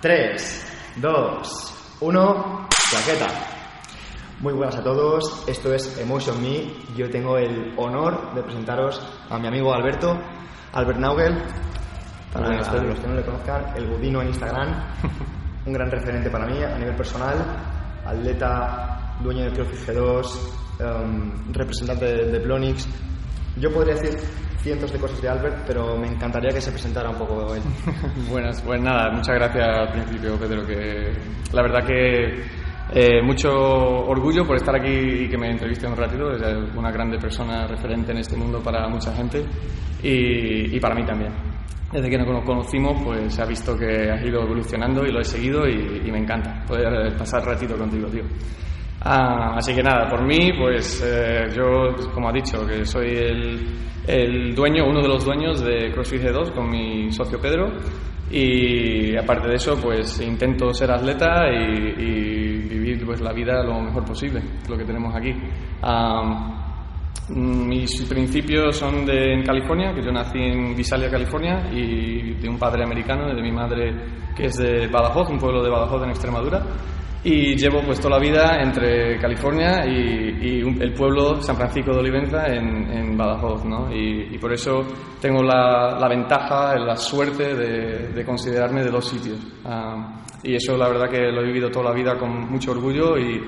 3, 2, 1, plaqueta. Muy buenas a todos, esto es Emotion Me. Yo tengo el honor de presentaros a mi amigo Alberto, Albert Naugel, para Buenas los tardes. que no le conozcan, el budino en Instagram, un gran referente para mí a nivel personal, atleta, dueño de CrossFit G2, em, representante de, de Plonix. Yo podría decir cientos de cosas de Albert, pero me encantaría que se presentara un poco él. Buenas, pues nada, muchas gracias al principio, Pedro, que la verdad que eh, mucho orgullo por estar aquí y que me entreviste un ratito, es una grande persona referente en este mundo para mucha gente y, para mí también. Desde que nos conocimos, pues se ha visto que has ido evolucionando y lo he seguido y, y me encanta poder pasar ratito contigo, tío. Ah, así que nada, por mí, pues eh, yo, como ha dicho, que soy el, el dueño, uno de los dueños de CrossFit G2 con mi socio Pedro. Y aparte de eso, pues intento ser atleta y, y vivir pues, la vida lo mejor posible, lo que tenemos aquí. Ah, mis principios son de en California, que yo nací en Visalia, California, y de un padre americano de mi madre que es de Badajoz, un pueblo de Badajoz en Extremadura. Y llevo pues toda la vida entre California y, y un- el pueblo San Francisco de Olivenza en, en Badajoz, ¿no? Y, y por eso tengo la, la ventaja, la suerte de, de considerarme de dos sitios. Ah, y eso la verdad que lo he vivido toda la vida con mucho orgullo y,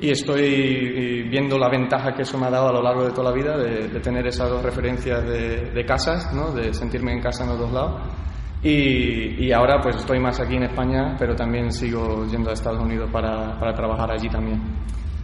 y estoy viendo la ventaja que eso me ha dado a lo largo de toda la vida de, de tener esas dos referencias de, de casas, ¿no? de sentirme en casa en los dos lados. Y, y ahora pues estoy más aquí en España, pero también sigo yendo a Estados Unidos para, para trabajar allí también.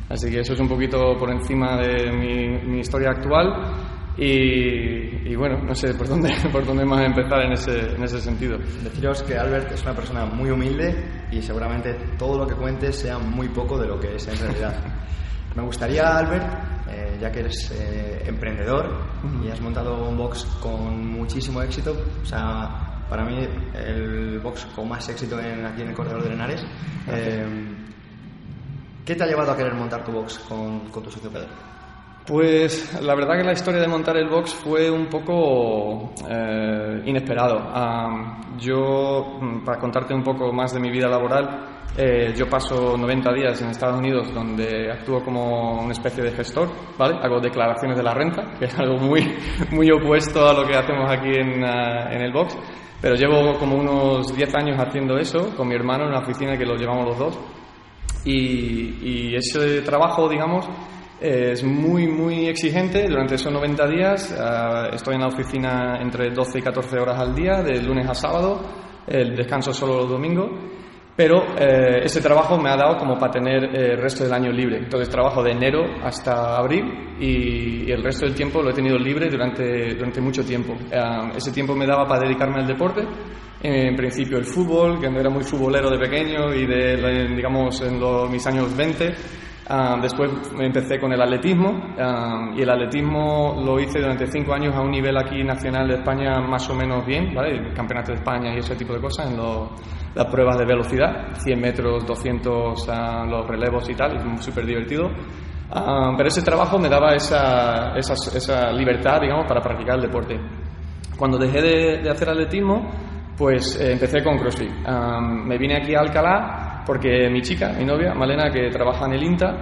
Así que eso es un poquito por encima de mi, mi historia actual y, y bueno, no sé por dónde, por dónde más empezar en ese, en ese sentido. Deciros que Albert es una persona muy humilde y seguramente todo lo que cuentes sea muy poco de lo que es en realidad. Me gustaría, Albert, eh, ya que eres eh, emprendedor y has montado un box con muchísimo éxito, o sea, para mí el box con más éxito en- aquí en el corredor de Lenares, eh, ¿qué te ha llevado a querer montar tu box con, con tu socio Pedro? Pues la verdad que la historia de montar el box fue un poco eh, inesperado. Am, yo, mm, para contarte un poco más de mi vida laboral, eh, yo paso 90 días en Estados Unidos donde actúo como una especie de gestor, ¿vale? Hago declaraciones de la renta, que es algo muy, muy opuesto a lo que hacemos aquí en, ah, en el box. Pero llevo como unos 10 años haciendo eso con mi hermano en una oficina que lo llevamos los dos. Y, ese trabajo, digamos, es muy, muy exigente. Durante esos 90 días ah, estoy en la oficina entre 12 y 14 horas al día, de lunes a sábado, el descanso solo los domingos. Pero eh, ese trabajo me ha dado como para tener eh, el resto del año libre. Entonces trabajo de enero hasta abril y, y el resto del tiempo lo he tenido libre durante, durante mucho tiempo. Ah, ese tiempo me daba para dedicarme al deporte. En principio el fútbol, que no era muy futbolero de pequeño y de, digamos, en los- mis años 20. Ah, después empecé con el atletismo ah, y el atletismo lo hice durante cinco años a un nivel aquí nacional de España más o menos bien, ¿vale? El campeonato de España y ese tipo de cosas en lo- las pruebas de velocidad, 100 metros, 200, ah, los relevos y tal, y súper divertido. Ah, pero ese trabajo me daba esa, esa, libertad, digamos, para practicar el deporte. Cuando dejé de, hacer atletismo, pues eh, empecé con CrossFit. Am, me vine aquí a Alcalá porque mi chica, mi novia, Malena, que trabaja en el INTA,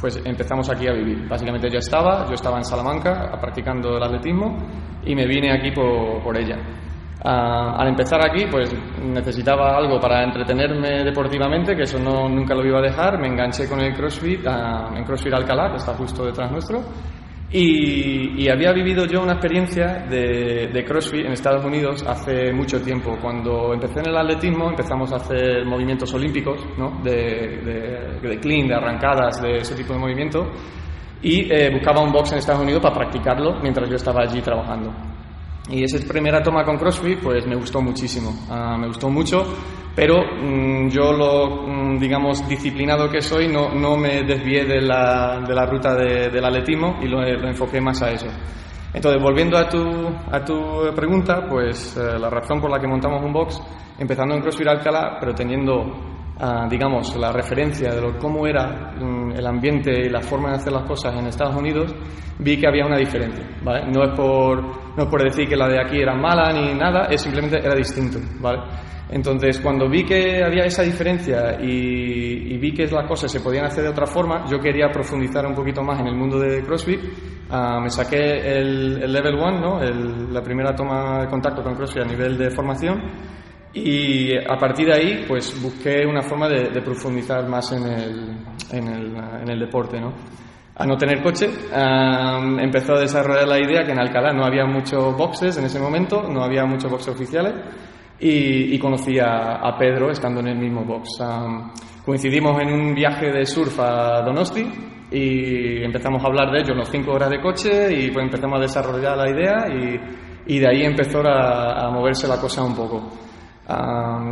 pues empezamos aquí a vivir. Básicamente yo estaba, yo estaba en Salamanca practicando el atletismo y me vine aquí por ella. Ah, al empezar aquí, pues necesitaba algo para entretenerme deportivamente, que eso no, nunca lo iba a dejar. Me enganché con el CrossFit, ah, en CrossFit Alcalá, que está justo detrás nuestro. Y, y había vivido yo una experiencia de, CrossFit en Estados Unidos hace mucho tiempo. Cuando empecé en el atletismo empezamos a hacer movimientos olímpicos, ¿no? de clean, de arrancadas, de ese tipo de movimiento. Y eh, buscaba un box en Estados Unidos para practicarlo mientras yo estaba allí trabajando. Y esa primera toma con CrossFit, pues me gustó muchísimo. Ah, me gustó mucho, pero mm, yo lo, mm, digamos, disciplinado que soy, no, no me desvié de la, de la ruta de- del atletismo y lo, lo enfoqué más a eso. Entonces, volviendo a tu, a tu pregunta, pues eh, la razón por la que montamos un box, empezando en CrossFit Alcalá, pero teniendo ah, digamos, la referencia de lo, cómo era mm, el ambiente y la forma de hacer las cosas en Estados Unidos, vi que había una diferencia, ¿vale? No es por, no es por decir que la de aquí era mala ni nada, es simplemente era distinto, ¿vale? Entonces, cuando vi que había esa diferencia y, vi que las cosas se podían hacer de otra forma, yo quería profundizar un poquito más en el mundo de CrossFit. Ah, me saqué el, Level 1, ¿no? la primera toma de contacto con CrossFit a nivel de formación, y a partir de ahí, pues busqué una forma de, profundizar más en el, en el, en el deporte, ¿no? a no tener coche, empezó a desarrollar la idea que en Alcalá no había muchos boxes en ese momento, no había muchos boxes oficiales, y, conocí a, Pedro estando en el mismo box. coincidimos en un viaje de surf a Donosti y empezamos a hablar de ello, unos cinco horas de coche, y pues empezamos a desarrollar la idea y, de ahí empezó a, a moverse la cosa un poco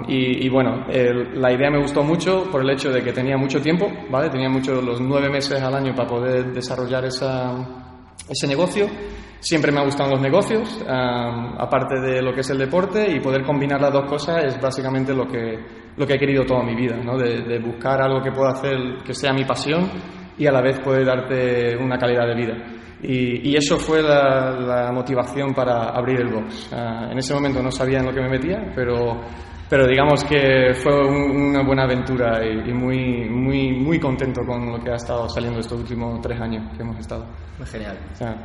y, bueno, la idea me gustó mucho por el hecho de que tenía mucho tiempo, ¿vale? Tenía mucho, los nueve meses al año para poder desarrollar esa, ese negocio. Siempre me han gustado los negocios, aparte de lo que es el deporte, y poder combinar las dos cosas es básicamente lo que, lo que he querido toda mi vida, ¿no? de, de buscar algo que pueda hacer que sea mi pasión y a la vez puede darte una calidad de vida. Y, eso fue la, motivación para abrir el box. Ah, en ese momento no sabía en lo que me metía, pero, pero digamos que fue una buena aventura y, muy, muy, muy contento con lo que ha estado saliendo estos últimos tres años que hemos estado. Genial.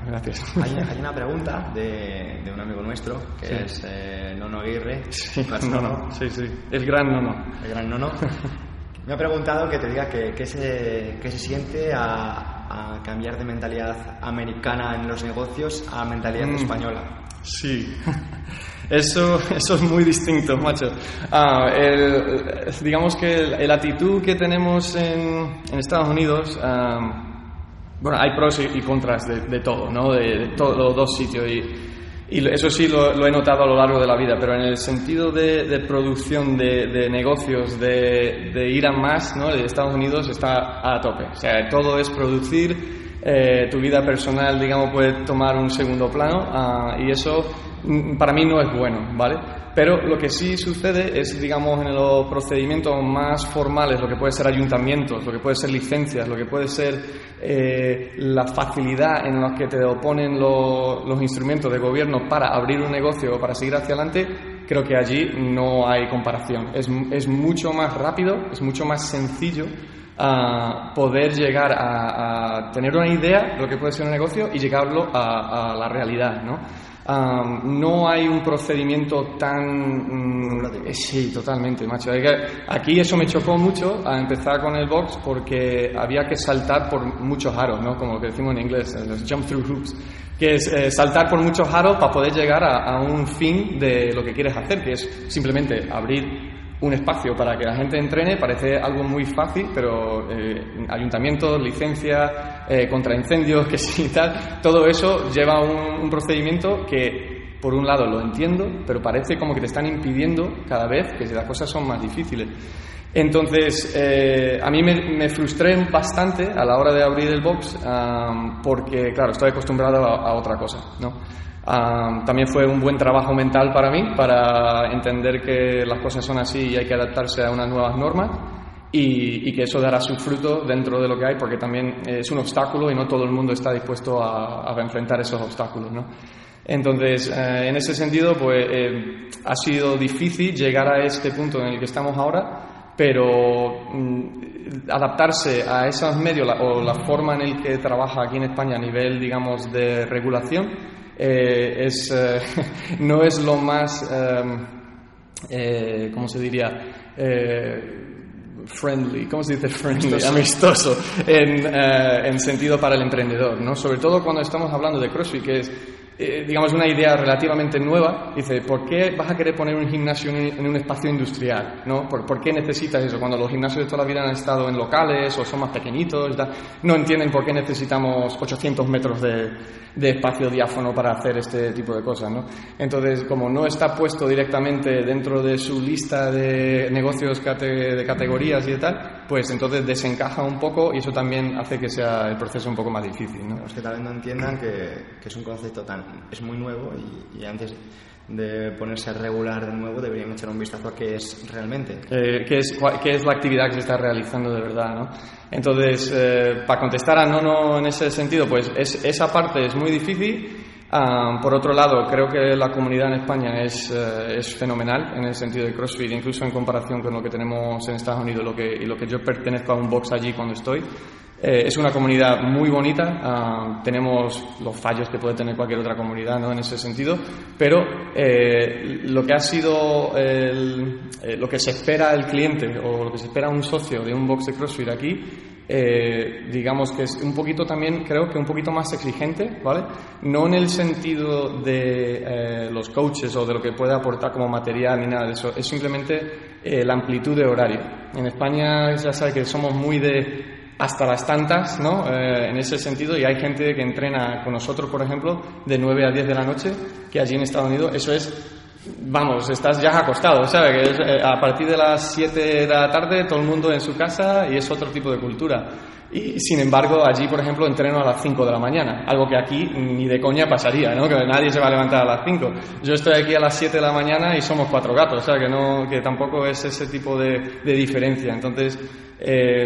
gracias. Hay, una pregunta de, de, un amigo nuestro, que es eh, Nono Aguirre. Sí, Nono, sí, sí. El gran Nono. El gran Nono. Me ha preguntado que te diga qué se, se siente a, cambiar de mentalidad americana en los negocios a mentalidad mm. española. Sí, eso, eso es muy distinto, macho. Ah, digamos que el, actitud que tenemos en, en Estados Unidos, bueno, hay pros y, contras de, todo, ¿no? De, todos los dos sitios. Y, y eso sí lo, he notado a lo largo de la vida, pero en el sentido de, producción de, negocios, de, ir a más, ¿no? de Estados Unidos está a tope. O sea, todo es producir, eh, tu vida personal, digamos, puede tomar un segundo plano ah, y eso mm, para mí no es bueno, ¿vale? Pero lo que sí sucede es, digamos, en los procedimientos más formales, lo que puede ser ayuntamientos, lo que puede ser licencias, lo que puede ser eh, la facilidad en la que te oponen los instrumentos de gobierno para abrir un negocio o para seguir hacia adelante, creo que allí no hay comparación. Es, mucho más rápido, es mucho más sencillo ah, poder llegar a, tener una idea de lo que puede ser un negocio y llegarlo a la realidad, ¿no? No hay un procedimiento tan... Mm, sí, totalmente, macho. Aquí eso me chocó mucho a empezar con el box porque había que saltar por muchos aros, ¿no? Como lo que decimos en inglés, los jump through hoops, que es eh, saltar por muchos aros para poder llegar a, a un fin de lo que quieres hacer, que es simplemente abrir un espacio para que la gente entrene parece algo muy fácil, pero eh, ayuntamientos, licencias, eh, contra incendios, que sí tal, todo eso lleva un, procedimiento que, por un lado, lo entiendo, pero parece como que te están impidiendo cada vez que las cosas son más difíciles. Entonces, eh, a mí me, frustré bastante a la hora de abrir el box porque, claro, estoy acostumbrado a, a otra cosa, ¿no? También fue un buen trabajo mental para mí, para entender que las cosas son así y hay que adaptarse a unas nuevas normas y, que eso dará su fruto dentro de lo que hay, porque también es un obstáculo y no todo el mundo está dispuesto a, enfrentar esos obstáculos. ¿no? Entonces, eh, en ese sentido, pues eh, ha sido difícil llegar a este punto en el que estamos ahora, pero mm, adaptarse a esos medios o la forma en el que trabaja aquí en España a nivel, digamos, de regulación, eh, es, eh, no es lo más, em, eh, ¿cómo se diría? friendly, ¿cómo se dice friendly? Amistoso, en, en, sentido para el emprendedor, ¿no? Sobre todo cuando estamos hablando de CrossFit, que es eh, digamos, una idea relativamente nueva. Dice, ¿por qué vas a querer poner un gimnasio en un espacio industrial? ¿no? ¿Por, qué necesitas eso? Cuando los gimnasios de toda la vida han estado en locales o son más pequeñitos, no entienden por qué necesitamos 800 metros de, de, espacio diáfono para hacer este tipo de cosas. ¿no? Entonces, como no está puesto directamente dentro de su lista de negocios de categorías y de tal, pues entonces desencaja un poco y eso también hace que sea el proceso un poco más difícil. ¿no? Los que tal vez no entiendan que, que es un concepto tan es muy nuevo y, antes de ponerse a regular de nuevo, deberían echar un vistazo a qué es realmente. Eh, qué, es, qué es la actividad que se está realizando de verdad, ¿no? Entonces, eh, para contestar a Nono en ese sentido, pues es, esa parte es muy difícil. Ah, por otro lado, creo que la comunidad en España es, eh, es, fenomenal en el sentido de CrossFit, incluso en comparación con lo que tenemos en Estados Unidos lo que, y lo que yo pertenezco a un box allí cuando estoy. Eh, es una comunidad muy bonita, ah, tenemos los fallos que puede tener cualquier otra comunidad ¿no? en ese sentido, pero eh, lo que ha sido el, eh, lo que se espera el cliente o lo que se espera un socio de un box de CrossFit aquí, digamos que es un poquito también, creo que un poquito más exigente, ¿vale? No en el sentido de los coaches o de lo que puede aportar como material ni nada de eso, es simplemente la amplitud de horario. En España ya sabes que somos muy de hasta las tantas, ¿no? Eh, en ese sentido, y hay gente que entrena con nosotros, por ejemplo, de 9 a 10 de la noche, que allí en Estados Unidos eso es, vamos, estás ya acostado, ¿sabes? Que eh, a partir de las 7 de la tarde todo el mundo en su casa y es otro tipo de cultura. Y sin embargo, allí, por ejemplo, entreno a las 5 de la mañana, algo que aquí ni de coña pasaría, ¿no? Que nadie se va a levantar a las 5. Yo estoy aquí a las 7 de la mañana y somos cuatro gatos, o sea, que, no, que tampoco es ese tipo de, diferencia. Entonces, eh,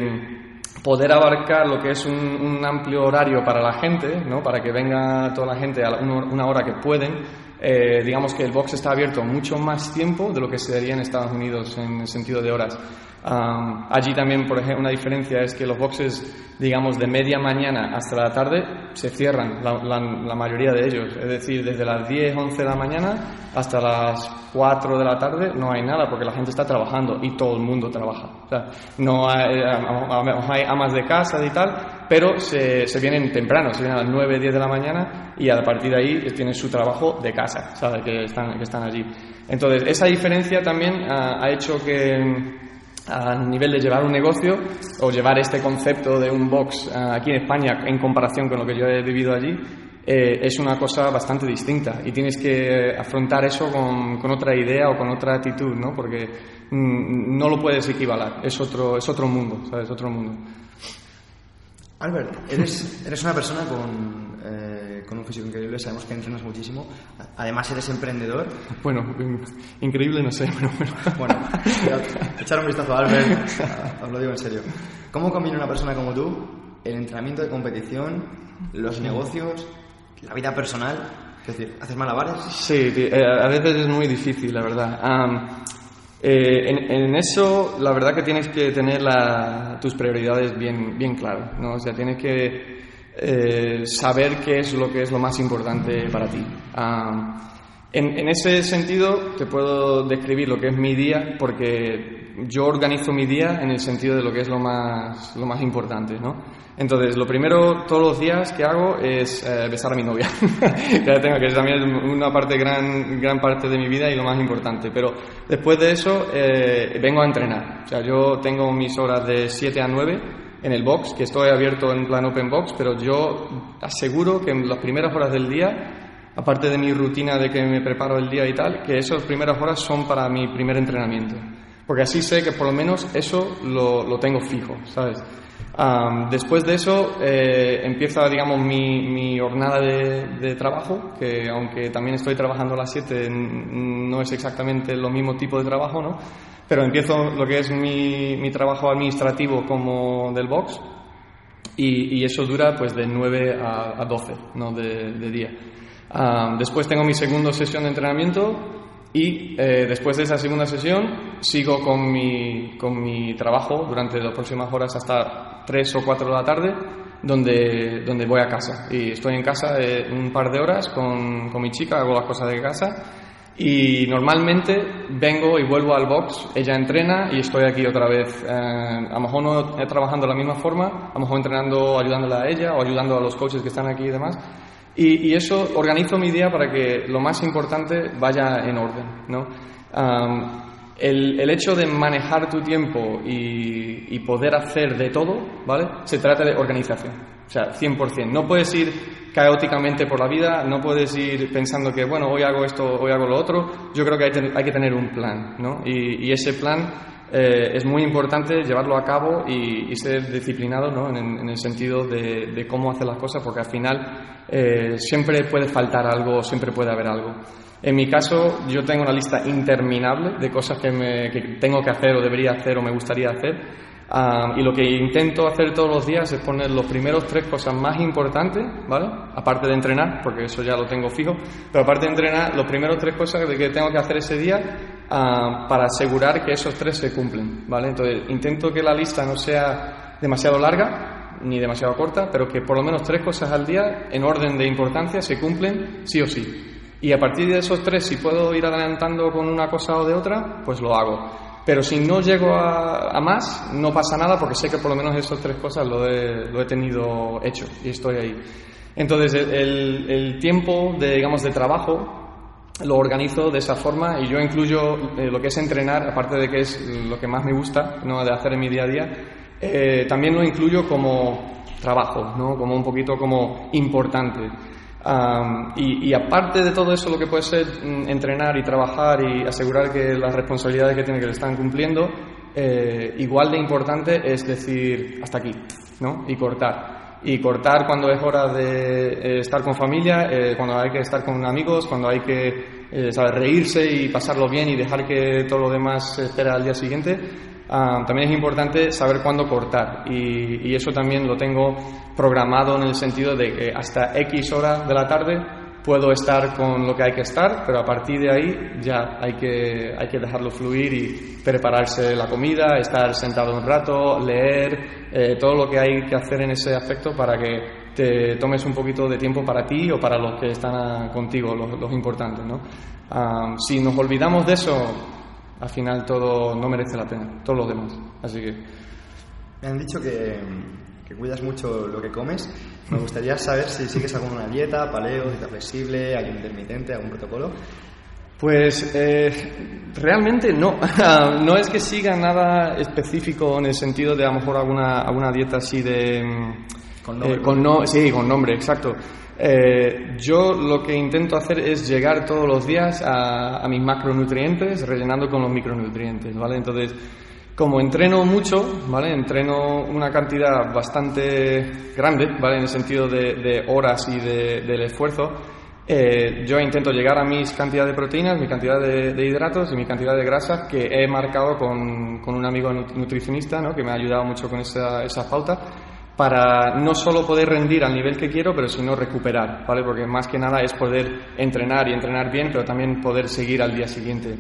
poder abarcar lo que es un, amplio horario para la gente, ¿no? para que venga toda la gente a una hora que pueden, eh, digamos que el box está abierto mucho más tiempo de lo que se daría en Estados Unidos en el sentido de horas allí también, por ejemplo, una diferencia es que los boxes, digamos, de media mañana hasta la tarde se cierran, la, mayoría de ellos. Es decir, desde las 10, 11 de la mañana hasta las 4 de la tarde no hay nada porque la gente está trabajando y todo el mundo trabaja. O sea, no hay, hay amas de casa y tal, pero se, se, vienen temprano, se vienen a las 9, 10 de la mañana y a partir de ahí tienen su trabajo de casa, ¿sabes? Que están, que están allí. Entonces, esa diferencia también ha hecho que a nivel de llevar un negocio o llevar este concepto de un box eh, aquí en España en comparación con lo que yo he vivido allí, eh, es una cosa bastante distinta y tienes que afrontar eso con, otra idea o con otra actitud, ¿no? Porque mm, no lo puedes equivalar, es otro, es otro mundo, ¿sabes? Otro mundo. Albert, eres, eres una persona con, eh, con un físico increíble, sabemos que entrenas muchísimo, además eres emprendedor. Bueno, increíble no sé, pero bueno. echar un vistazo a Albert, os lo digo en serio. ¿Cómo combina una persona como tú el entrenamiento de competición, los negocios, la vida personal? Es decir, ¿haces malabares? Sí, eh, a veces es muy difícil, la verdad. Eh, en, eso, la verdad que tienes que tener tus prioridades bien, bien claras, ¿no? O sea, tienes que eh, saber qué es lo que es lo más importante para ti. en, ese sentido, te puedo describir lo que es mi día, porque yo organizo mi día en el sentido de lo que es lo más, lo más importante, ¿no? Entonces, lo primero todos los días que hago es eh, besar a mi novia. ya tengo que también es una parte, gran, gran parte de mi vida y lo más importante. Pero después de eso, eh, vengo a entrenar. O sea, yo tengo mis horas de 7 a 9 en el box, que estoy abierto en plan open box, pero yo aseguro que en las primeras horas del día, aparte de mi rutina de que me preparo el día y tal, que esas primeras horas son para mi primer entrenamiento. Porque así sé que por lo menos eso lo, lo tengo fijo, ¿sabes? después de eso eh, empieza, digamos, mi, mi jornada de, trabajo, que aunque también estoy trabajando a las 7, no es exactamente lo mismo tipo de trabajo, ¿no? Pero empiezo lo que es mi, mi trabajo administrativo como del box y, y, eso dura pues de 9 a, a 12 ¿no? de, de día. después tengo mi segunda sesión de entrenamiento y eh, después de esa segunda sesión sigo con mi, con mi trabajo durante las próximas horas hasta 3 o 4 de la tarde, donde, donde voy a casa. Y estoy en casa eh, un par de horas con, con mi chica, hago las cosas de casa. Y normalmente vengo y vuelvo al box, ella entrena y estoy aquí otra vez. Eh, a lo mejor no trabajando de la misma forma, a lo mejor entrenando, ayudándola a ella o ayudando a los coaches que están aquí y demás. Y, eso organizo mi día para que lo más importante vaya en orden. ¿no? El, hecho de manejar tu tiempo y, y, poder hacer de todo, ¿vale? Se trata de organización. O sea, 100%. No puedes ir caóticamente por la vida, no puedes ir pensando que, bueno, hoy hago esto, hoy hago lo otro. Yo creo que hay, que tener un plan, ¿no? Y, ese plan eh, es muy importante llevarlo a cabo y, ser disciplinado ¿no? en, el sentido de, de, cómo hacer las cosas, porque al final eh, siempre puede faltar algo, siempre puede haber algo. En mi caso, yo tengo una lista interminable de cosas que, me, que tengo que hacer o debería hacer o me gustaría hacer y lo que intento hacer todos los días es poner los primeros tres cosas más importantes, ¿vale? Aparte de entrenar, porque eso ya lo tengo fijo, pero aparte de entrenar, los primeros tres cosas de que tengo que hacer ese día para asegurar que esos tres se cumplen, ¿vale? Entonces, intento que la lista no sea demasiado larga ni demasiado corta, pero que por lo menos tres cosas al día, en orden de importancia, se cumplen sí o sí. Y a partir de esos tres, si puedo ir adelantando con una cosa o de otra, pues lo hago. Pero si no llego a, más, no pasa nada porque sé que por lo menos esas tres cosas lo he, lo he tenido hecho y estoy ahí. Entonces, el, el, tiempo de, digamos, de trabajo lo organizo de esa forma y yo incluyo eh, lo que es entrenar, aparte de que es lo que más me gusta ¿no? de hacer en mi día a día, eh, también lo incluyo como trabajo, ¿no? como un poquito como importante y, aparte de todo eso, lo que puede ser mm, entrenar y trabajar y asegurar que las responsabilidades que tiene que le están cumpliendo, eh, igual de importante es decir hasta aquí, ¿no? Y cortar. Y cortar cuando es hora de eh, estar con familia, eh, cuando hay que estar con amigos, cuando hay que saber reírse y pasarlo bien y dejar que todo lo demás se espera al día siguiente también es importante saber cuándo cortar y, eso también lo tengo programado en el sentido de que hasta X hora de la tarde puedo estar con lo que hay que estar, pero a partir de ahí ya hay que, hay que dejarlo fluir y prepararse la comida, estar sentado un rato, leer, eh, todo lo que hay que hacer en ese aspecto para que te tomes un poquito de tiempo para ti o para los que están contigo, los, importantes. ¿no? Ah, si nos olvidamos de eso, al final todo no merece la pena, todo lo demás. Así que. Me han dicho que, cuidas mucho lo que comes. Me gustaría saber si sigues alguna dieta, paleo, dieta flexible, algún intermitente, algún protocolo. Pues eh, realmente no. no es que siga nada específico en el sentido de a lo mejor alguna, alguna dieta así de. Con nombre. Eh, con no, sí, con nombre, exacto. Eh, yo lo que intento hacer es llegar todos los días a, mis macronutrientes, rellenando con los micronutrientes, ¿vale? Entonces, como entreno mucho, ¿vale? Entreno una cantidad bastante grande, ¿vale? En el sentido de, horas y del esfuerzo. Eh, yo intento llegar a mis cantidades de proteínas, mi cantidad de, hidratos y mi cantidad de grasas que he marcado con, con un amigo nutricionista, ¿no? Que me ha ayudado mucho con esa, esa pauta para no solo poder rendir al nivel que quiero, pero sino recuperar, ¿vale? Porque más que nada es poder entrenar y entrenar bien, pero también poder seguir al día siguiente.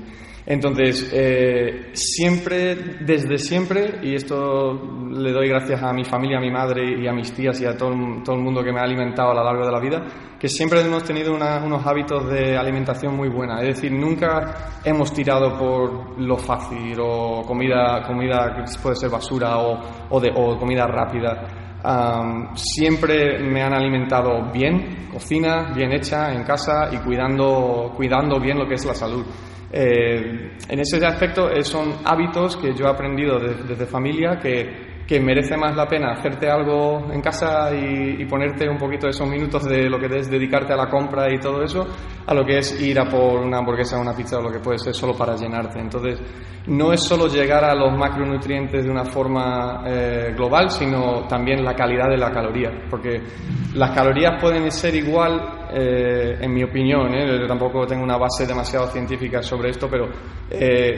Entonces, eh, siempre, desde siempre, y esto le doy gracias a mi familia, a mi madre y a mis tías y a todo, todo el mundo que me ha alimentado a lo largo de la vida, que siempre hemos tenido unos hábitos de alimentación muy buena. Es decir, nunca hemos tirado por lo fácil o comida, comida que puede ser basura o, o, de, o comida rápida siempre me han alimentado bien, cocina bien hecha en casa y cuidando, cuidando bien lo que es la salud. Eh, en ese aspecto eh, son hábitos que yo he aprendido desde familia que merece más la pena hacerte algo en casa y, ponerte un poquito esos minutos de lo que es dedicarte a la compra y todo eso, a lo que es ir a por una hamburguesa o una pizza o lo que puede ser solo para llenarte. Entonces, no es solo llegar a los macronutrientes de una forma eh, global, sino también la calidad de la caloría, porque las calorías pueden ser igual, eh, en mi opinión, ¿eh? yo tampoco tengo una base demasiado científica sobre esto, pero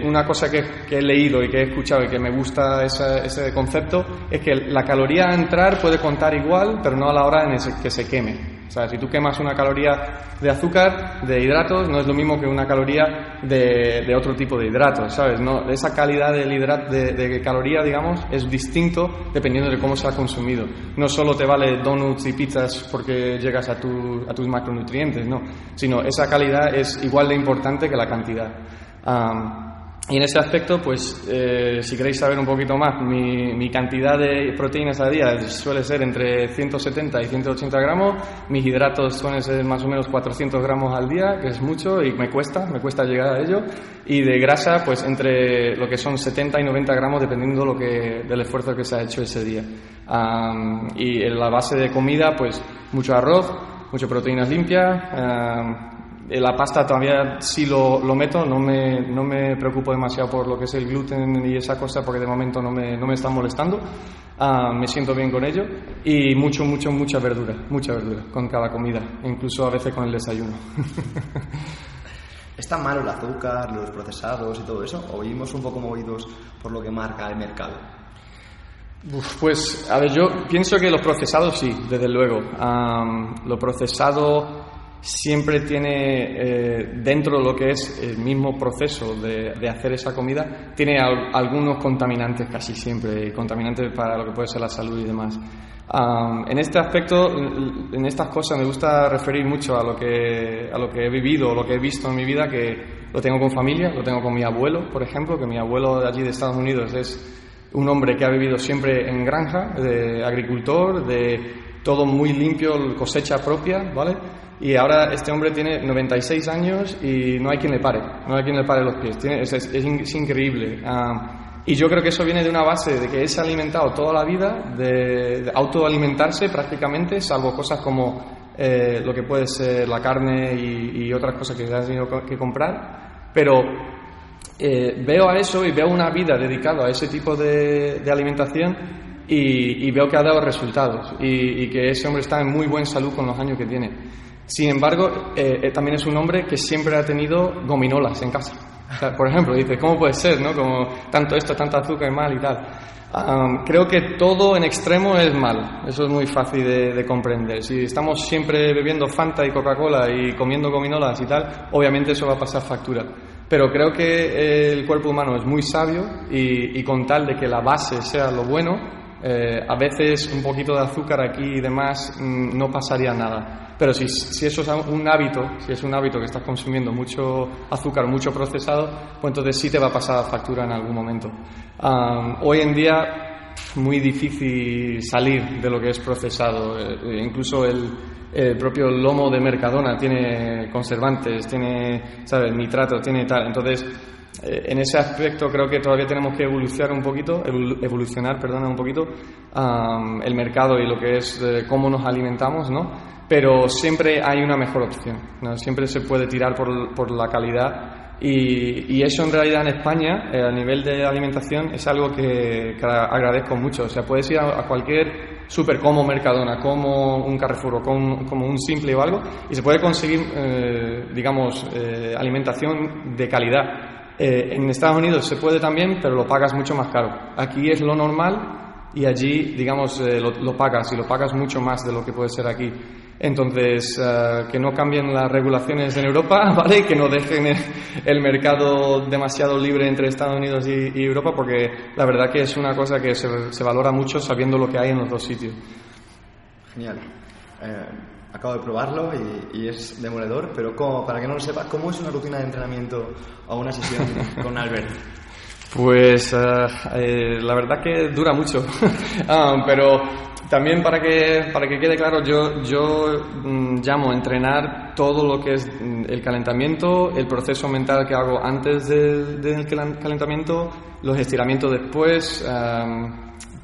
una cosa que, he leído y que he escuchado y que me gusta ese concepto es que la caloría a entrar puede contar igual, pero no a la hora en que se queme. O sea, si tú quemas una caloría de azúcar, de hidratos, no es lo mismo que una caloría de, otro tipo de hidratos, ¿sabes? No, esa calidad del hidrato, de, caloría, digamos, es distinto dependiendo de cómo se ha consumido. No solo te vale donuts y pizzas porque llegas a, a tus macronutrientes, no, sino esa calidad es igual de importante que la cantidad. Y en ese aspecto, pues eh, si queréis saber un poquito más, mi, cantidad de proteínas al día suele ser entre 170 y 180 gramos, mis hidratos suelen ser más o menos 400 gramos al día, que es mucho y me cuesta, me cuesta llegar a ello, y de grasa, pues entre lo que son 70 y 90 gramos, dependiendo lo que, del esfuerzo que se ha hecho ese día. y en la base de comida, pues mucho arroz, mucho proteínas limpias, eh, la pasta todavía sí lo, lo meto, no me, no me, preocupo demasiado por lo que es el gluten y esa cosa porque de momento no me, no me está molestando. Ah, me siento bien con ello y mucho, mucho, mucha verdura, mucha verdura con cada comida, incluso a veces con el desayuno. ¿Está malo el azúcar, los procesados y todo eso? ¿O vivimos un poco movidos por lo que marca el mercado? pues, a ver, yo pienso que los procesados sí, desde luego. lo procesado siempre tiene, eh, dentro de lo que es el mismo proceso de, hacer esa comida, tiene algunos contaminantes casi siempre, contaminantes para lo que puede ser la salud y demás. en este aspecto, en estas cosas me gusta referir mucho a lo que, a lo que he vivido, lo que he visto en mi vida, que lo tengo con familia, lo tengo con mi abuelo, por ejemplo, que mi abuelo de allí de Estados Unidos es un hombre que ha vivido siempre en granja, de agricultor, de todo muy limpio, cosecha propia, ¿vale? Y ahora este hombre tiene 96 años y no hay quien le pare, no hay quien le pare los pies. es, increíble. Ah, y yo creo que eso viene de una base de que él se ha alimentado toda la vida, de, autoalimentarse prácticamente, salvo cosas como eh, lo que puede ser la carne y, otras cosas que se ha tenido que comprar. Pero eh, veo a eso y veo una vida dedicada a ese tipo de, alimentación y, veo que ha dado resultados y, y que ese hombre está en muy buena salud con los años que tiene. Sin embargo, eh, eh, también es un hombre que siempre ha tenido gominolas en casa. por ejemplo, dice, ¿cómo puede ser, no? Como tanto esto, tanto azúcar es mal y tal. creo que todo en extremo es mal. Eso es muy fácil de, comprender. Si estamos siempre bebiendo Fanta y Coca-Cola y comiendo gominolas y tal, obviamente eso va a pasar factura. Pero creo que el cuerpo humano es muy sabio y, con tal de que la base sea lo bueno, eh, a veces un poquito de azúcar aquí y demás mm, no pasaría nada. Pero si, si, eso es un hábito, si es un hábito que estás consumiendo mucho azúcar, mucho procesado, pues entonces sí te va a pasar factura en algún momento. hoy en día muy difícil salir de lo que es procesado. Eh, incluso el, propio lomo de Mercadona tiene conservantes, tiene ¿sabes? nitratos, tiene tal. Entonces, eh, en ese aspecto creo que todavía tenemos que evolucionar un poquito, evolucionar, perdona, un poquito el mercado y lo que es eh, cómo nos alimentamos, ¿no? pero siempre hay una mejor opción, ¿no? siempre se puede tirar por, por la calidad y, eso en realidad en España, eh, a nivel de alimentación, es algo que, agradezco mucho. O sea, puedes ir a, cualquier super como Mercadona, como un Carrefour o como, un Simple o algo y se puede conseguir, eh, digamos, eh, alimentación de calidad. En Estados Unidos se puede también, pero lo pagas mucho más caro. Aquí es lo normal y allí, digamos, lo, lo, pagas y lo pagas mucho más de lo que puede ser aquí. Entonces, eh, que no cambien las regulaciones en Europa, ¿vale? Que no dejen el mercado demasiado libre entre Estados Unidos y, Europa, porque la verdad que es una cosa que se, valora mucho sabiendo lo que hay en los dos sitios. Genial. Acabo de probarlo y, es demoledor, pero como, para que no lo sepa, ¿cómo es una rutina de entrenamiento o una sesión con Albert? Pues eh, la verdad que dura mucho, ah, pero también para que, para que quede claro, yo, yo mm, llamo a entrenar todo lo que es mm, el calentamiento, el proceso mental que hago antes del calentamiento, los estiramientos después,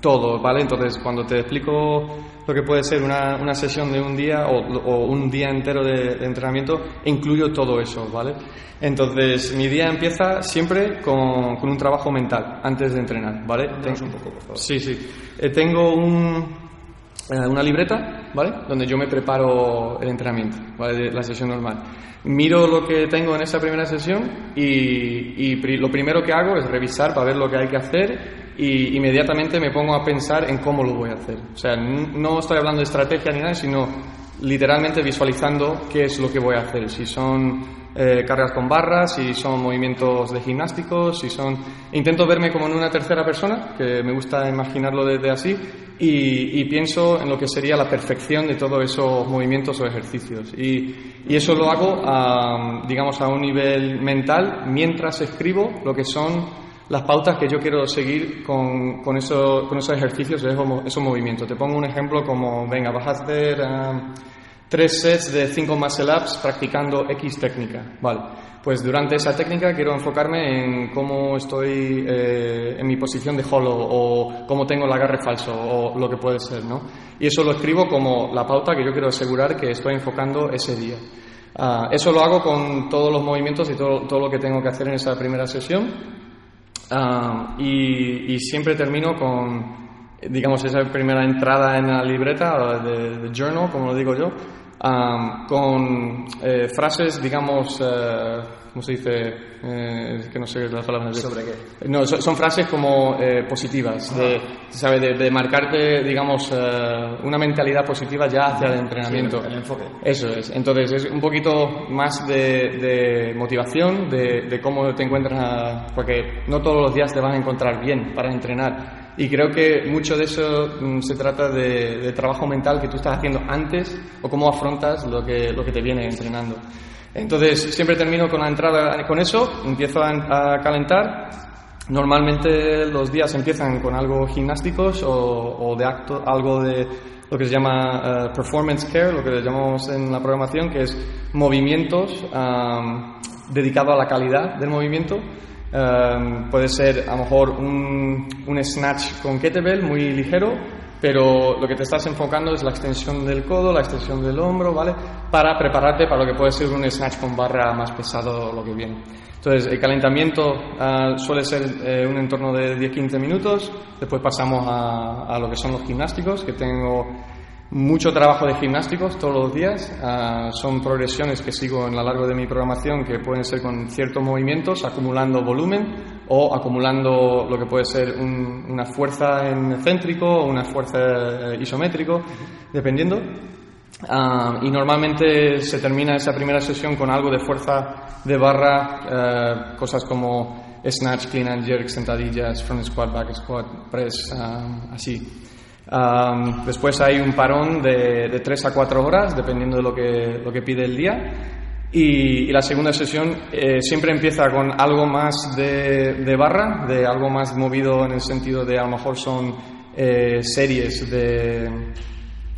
todo, ¿vale? Entonces, cuando te explico lo que puede ser una, una sesión de un día o, un día entero de, entrenamiento, incluyo todo eso, ¿vale? Entonces, mi día empieza siempre con, con un trabajo mental antes de entrenar, ¿vale? un poco, por favor. Sí, sí. Eh, tengo un, eh, una libreta, ¿vale? Donde yo me preparo el entrenamiento, ¿vale? La sesión normal. Miro lo que tengo en esa primera sesión y, y lo primero que hago es revisar para ver lo que hay que hacer y inmediatamente me pongo a pensar en cómo lo voy a hacer. O sea, no estoy hablando de estrategia ni nada, sino literalmente visualizando qué es lo que voy a hacer. Si son eh, cargas con barras, si son movimientos de gimnásticos, si son... Intento verme como en una tercera persona, que me gusta imaginarlo desde así, y, pienso en lo que sería la perfección de todos esos movimientos o ejercicios. Y, eso lo hago, a, digamos, a un nivel mental mientras escribo lo que son las pautas que yo quiero seguir con, con, eso, con esos ejercicios, esos, movimientos. Te pongo un ejemplo como, venga, vas a hacer... Ah, tres sets de cinco muscle ups practicando X técnica. Vale. Pues durante esa técnica quiero enfocarme en cómo estoy eh, en mi posición de hollow o cómo tengo el agarre falso o lo que puede ser, ¿no? Y eso lo escribo como la pauta que yo quiero asegurar que estoy enfocando ese día. Ah, eso lo hago con todos los movimientos y todo, todo, lo que tengo que hacer en esa primera sesión. Ah, y, siempre termino con, digamos, esa primera entrada en la libreta de, de journal, como lo digo yo, con eh, frases, digamos, eh, ¿cómo se dice? Eh, que no sé las palabras. ¿Sobre qué? No, son, frases como eh, positivas, de, ¿sabe? De, marcarte, digamos, una mentalidad positiva ya hacia el entrenamiento. el, enfoque. Eso es. Entonces, es un poquito más de, motivación, de, cómo te encuentras, porque no todos los días te vas a encontrar bien para entrenar. Y creo que mucho de eso mm, se trata de, trabajo mental que tú estás haciendo antes o cómo afrontas lo que, lo que te viene entrenando. Entonces, siempre termino con la entrada con eso, empiezo a, calentar. Normalmente los días empiezan con algo gimnásticos o, de acto, algo de lo que se llama eh, performance care, lo que llamamos en la programación, que es movimientos dedicados a la calidad del movimiento. Em, puede ser a lo mejor un, un snatch con kettlebell muy ligero, pero lo que te estás enfocando es la extensión del codo, la extensión del hombro, ¿vale? Para prepararte para lo que puede ser un snatch con barra más pesado lo que viene. Entonces, el calentamiento ah, suele ser eh, un entorno de 10-15 minutos, después pasamos a, a, lo que son los gimnásticos, que tengo mucho trabajo de gimnásticos todos los días. Ah, son progresiones que sigo en lo largo de mi programación que pueden ser con ciertos movimientos, acumulando volumen o acumulando lo que puede ser una fuerza en céntrico o una fuerza eh, isométrico, dependiendo. Ah, y normalmente se termina esa primera sesión con algo de fuerza de barra, eh, cosas como snatch, clean and jerk, sentadillas, front squat, back squat, press, ah, así después hay un parón de, de 3 a 4 horas, dependiendo de lo que, lo que pide el día. Y, la segunda sesión eh, siempre empieza con algo más de, de, barra, de algo más movido en el sentido de a lo mejor son eh, series de,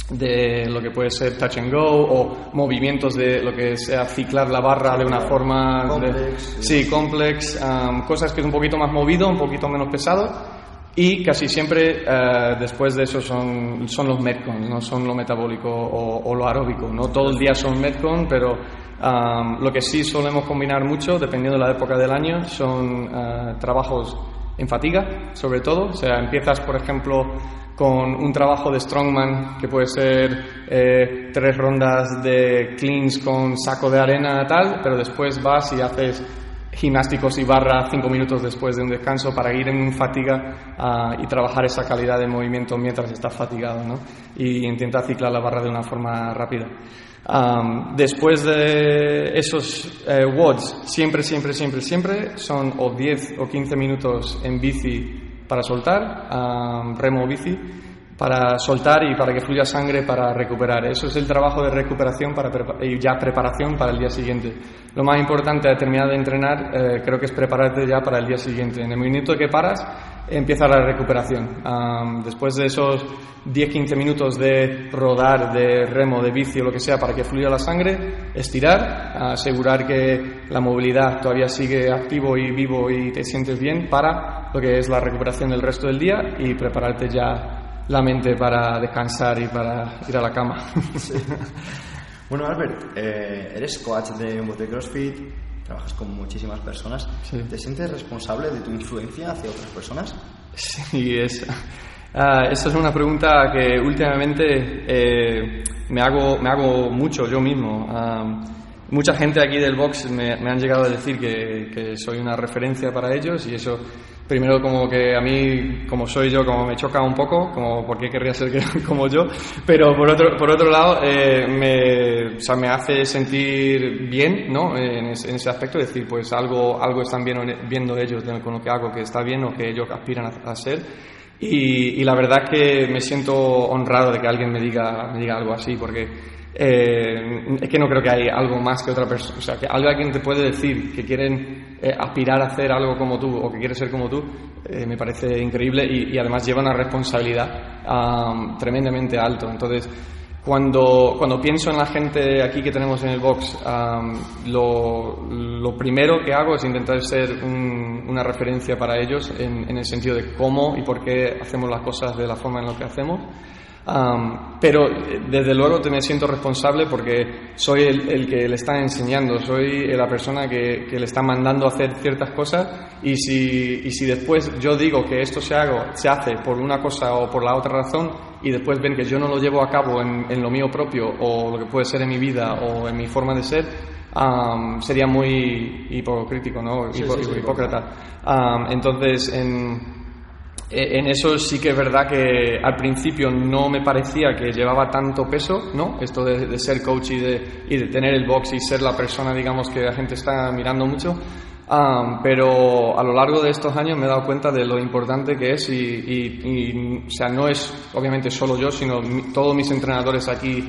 de lo que puede ser touch and go o movimientos de lo que sea ciclar la barra de una forma complex, sí complex cosas que es un poquito más movido un poquito menos pesado y casi siempre eh, después de eso son, son los Metcon, no son lo metabólico o, lo aeróbico. No todo el día son Metcon, pero lo que sí solemos combinar mucho, dependiendo de la época del año, son eh, trabajos en fatiga, sobre todo. O sea, empiezas, por ejemplo, con un trabajo de strongman que puede ser eh, tres rondas de cleans con saco de arena tal, pero después vas y haces gimnásticos y barra cinco minutos después de un descanso para ir en fatiga ah, y trabajar esa calidad de movimiento mientras estás fatigado ¿no? y intenta ciclar la barra de una forma rápida. Después de esos eh, WODs, siempre, siempre, siempre, siempre son o 10 o 15 minutos en bici para soltar, remo bici, para soltar y para que fluya sangre para recuperar. Eso es el trabajo de recuperación para y ya preparación para el día siguiente. Lo más importante al de entrenar eh, creo que es prepararte ya para el día siguiente. En el minuto que paras empieza la recuperación. después de esos 10-15 minutos de rodar, de remo, de bici o lo que sea para que fluya la sangre, estirar, asegurar que la movilidad todavía sigue activo y vivo y te sientes bien para lo que es la recuperación del resto del día y prepararte ya la mente para descansar y para ir a la cama. Bueno, Albert, eh, eres coach de un de CrossFit, trabajas con muchísimas personas. ¿Te sientes responsable de tu influencia hacia otras personas? Sí, es, ah, esa es una pregunta que últimamente eh, me, hago, me hago mucho yo mismo. Ah, mucha gente aquí del box me, me han llegado a decir que, que, soy una referencia para ellos y eso primero como que a mí, como soy yo, como me choca un poco, como por qué querría ser como yo, pero por otro, por otro lado eh, me, o sea, me hace sentir bien ¿no? en, ese, en ese aspecto, decir, pues algo, algo están viendo, viendo ellos con lo que hago que está bien o que ellos aspiran a, hacer. Y, la verdad que me siento honrado de que alguien me diga, me diga algo así, porque eh, es que no creo que hay algo más que otra persona. O sea, que alguien te puede decir que quieren eh, aspirar a hacer algo como tú o que quiere ser como tú, eh, me parece increíble y, además lleva una responsabilidad tremendamente alto. Entonces, cuando, cuando pienso en la gente aquí que tenemos en el box, lo, lo, primero que hago es intentar ser una referencia para ellos en, en el sentido de cómo y por qué hacemos las cosas de la forma en la que hacemos pero desde luego me siento responsable porque soy el, que le está enseñando, soy la persona que, le está mandando a hacer ciertas cosas y si, y si después yo digo que esto se, hago, se hace por una cosa o por la otra razón y después ven que yo no lo llevo a cabo en, lo mío propio o lo que puede ser en mi vida o en mi forma de ser, sería muy hipocrítico, ¿no? hipócrata. entonces, en, en eso sí que es verdad que al principio no me parecía que llevaba tanto peso, ¿no? Esto de, ser coach y de, y de, tener el box y ser la persona, digamos, que la gente está mirando mucho. pero a lo largo de estos años me he dado cuenta de lo importante que es y, o sea, no es obviamente solo yo, sino todos mis entrenadores aquí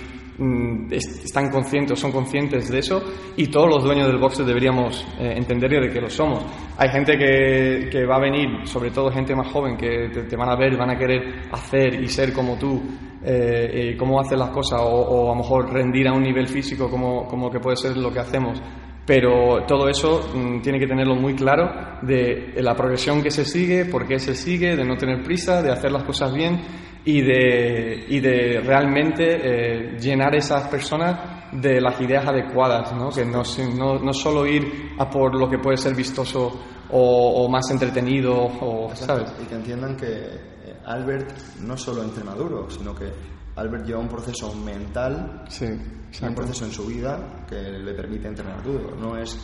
están conscientes, son conscientes de eso y todos los dueños del boxe deberíamos eh, entender de que lo somos. Hay gente que, que, va a venir, sobre todo gente más joven, que te, van a ver, van a querer hacer y ser como tú, eh, cómo haces las cosas o, a lo mejor rendir a un nivel físico como, como que puede ser lo que hacemos pero todo eso mm, tiene que tenerlo muy claro de la progresión que se sigue, por qué se sigue, de no tener prisa, de hacer las cosas bien y de, y de realmente eh, llenar esas personas de las ideas adecuadas, ¿no? que no, no, no, solo ir a por lo que puede ser vistoso o, más entretenido, o, ¿sabes? Y que entiendan que eh, Albert no solo entrena duro, sino que Albert lleva un proceso mental sí, un proceso en su vida que le permite entrenar duro. No es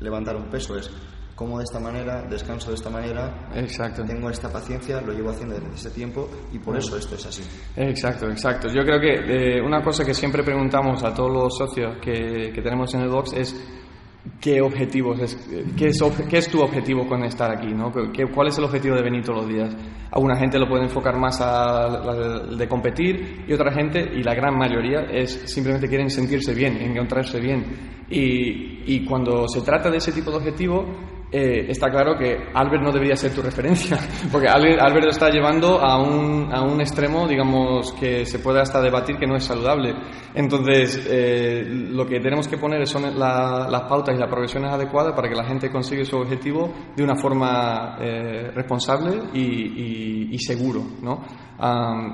levantar un peso, es como de esta manera, descanso de esta manera, exacto. tengo esta paciencia, lo llevo haciendo desde ese tiempo y por eso esto es así. Exacto, exacto. Yo creo que eh, una cosa que siempre preguntamos a todos los socios que, que tenemos en el box es qué objetivos, es, qué, es, qué es tu objetivo con estar aquí, ¿no? ¿Qué, ¿Cuál es el objetivo de venir todos los días? Alguna gente lo puede enfocar más a, de competir y otra gente, y la gran mayoría, es simplemente quieren sentirse bien, encontrarse bien. Y, y cuando se trata de ese tipo de objetivo, eh, está claro que Albert no debería ser tu referencia, porque Albert, lo está llevando a un, a un, extremo, digamos, que se puede hasta debatir que no es saludable. Entonces, eh, lo que tenemos que poner son las pautas y las progresiones adecuadas para que la gente consiga su objetivo de una forma eh, responsable y, y, seguro, ¿no?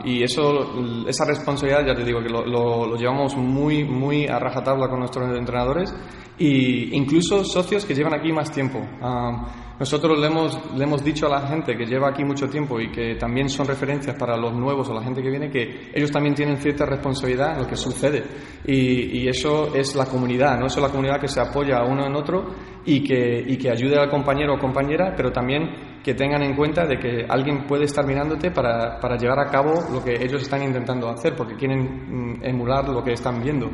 Y eso, esa responsabilidad, ya te digo, que lo, llevamos muy, muy a rajatabla con nuestros entrenadores y incluso socios que llevan aquí más tiempo. Nosotros le hemos, le hemos dicho a la gente que lleva aquí mucho tiempo y que también son referencias para los nuevos o la gente que viene que ellos también tienen cierta responsabilidad en lo que sucede. Y, y eso es la comunidad, no es la comunidad que se apoya uno en otro y que, y que ayude al compañero o compañera, pero también que tengan en cuenta de que alguien puede estar mirándote para, para llevar a cabo lo que ellos están intentando hacer, porque quieren mm, emular lo que están viendo.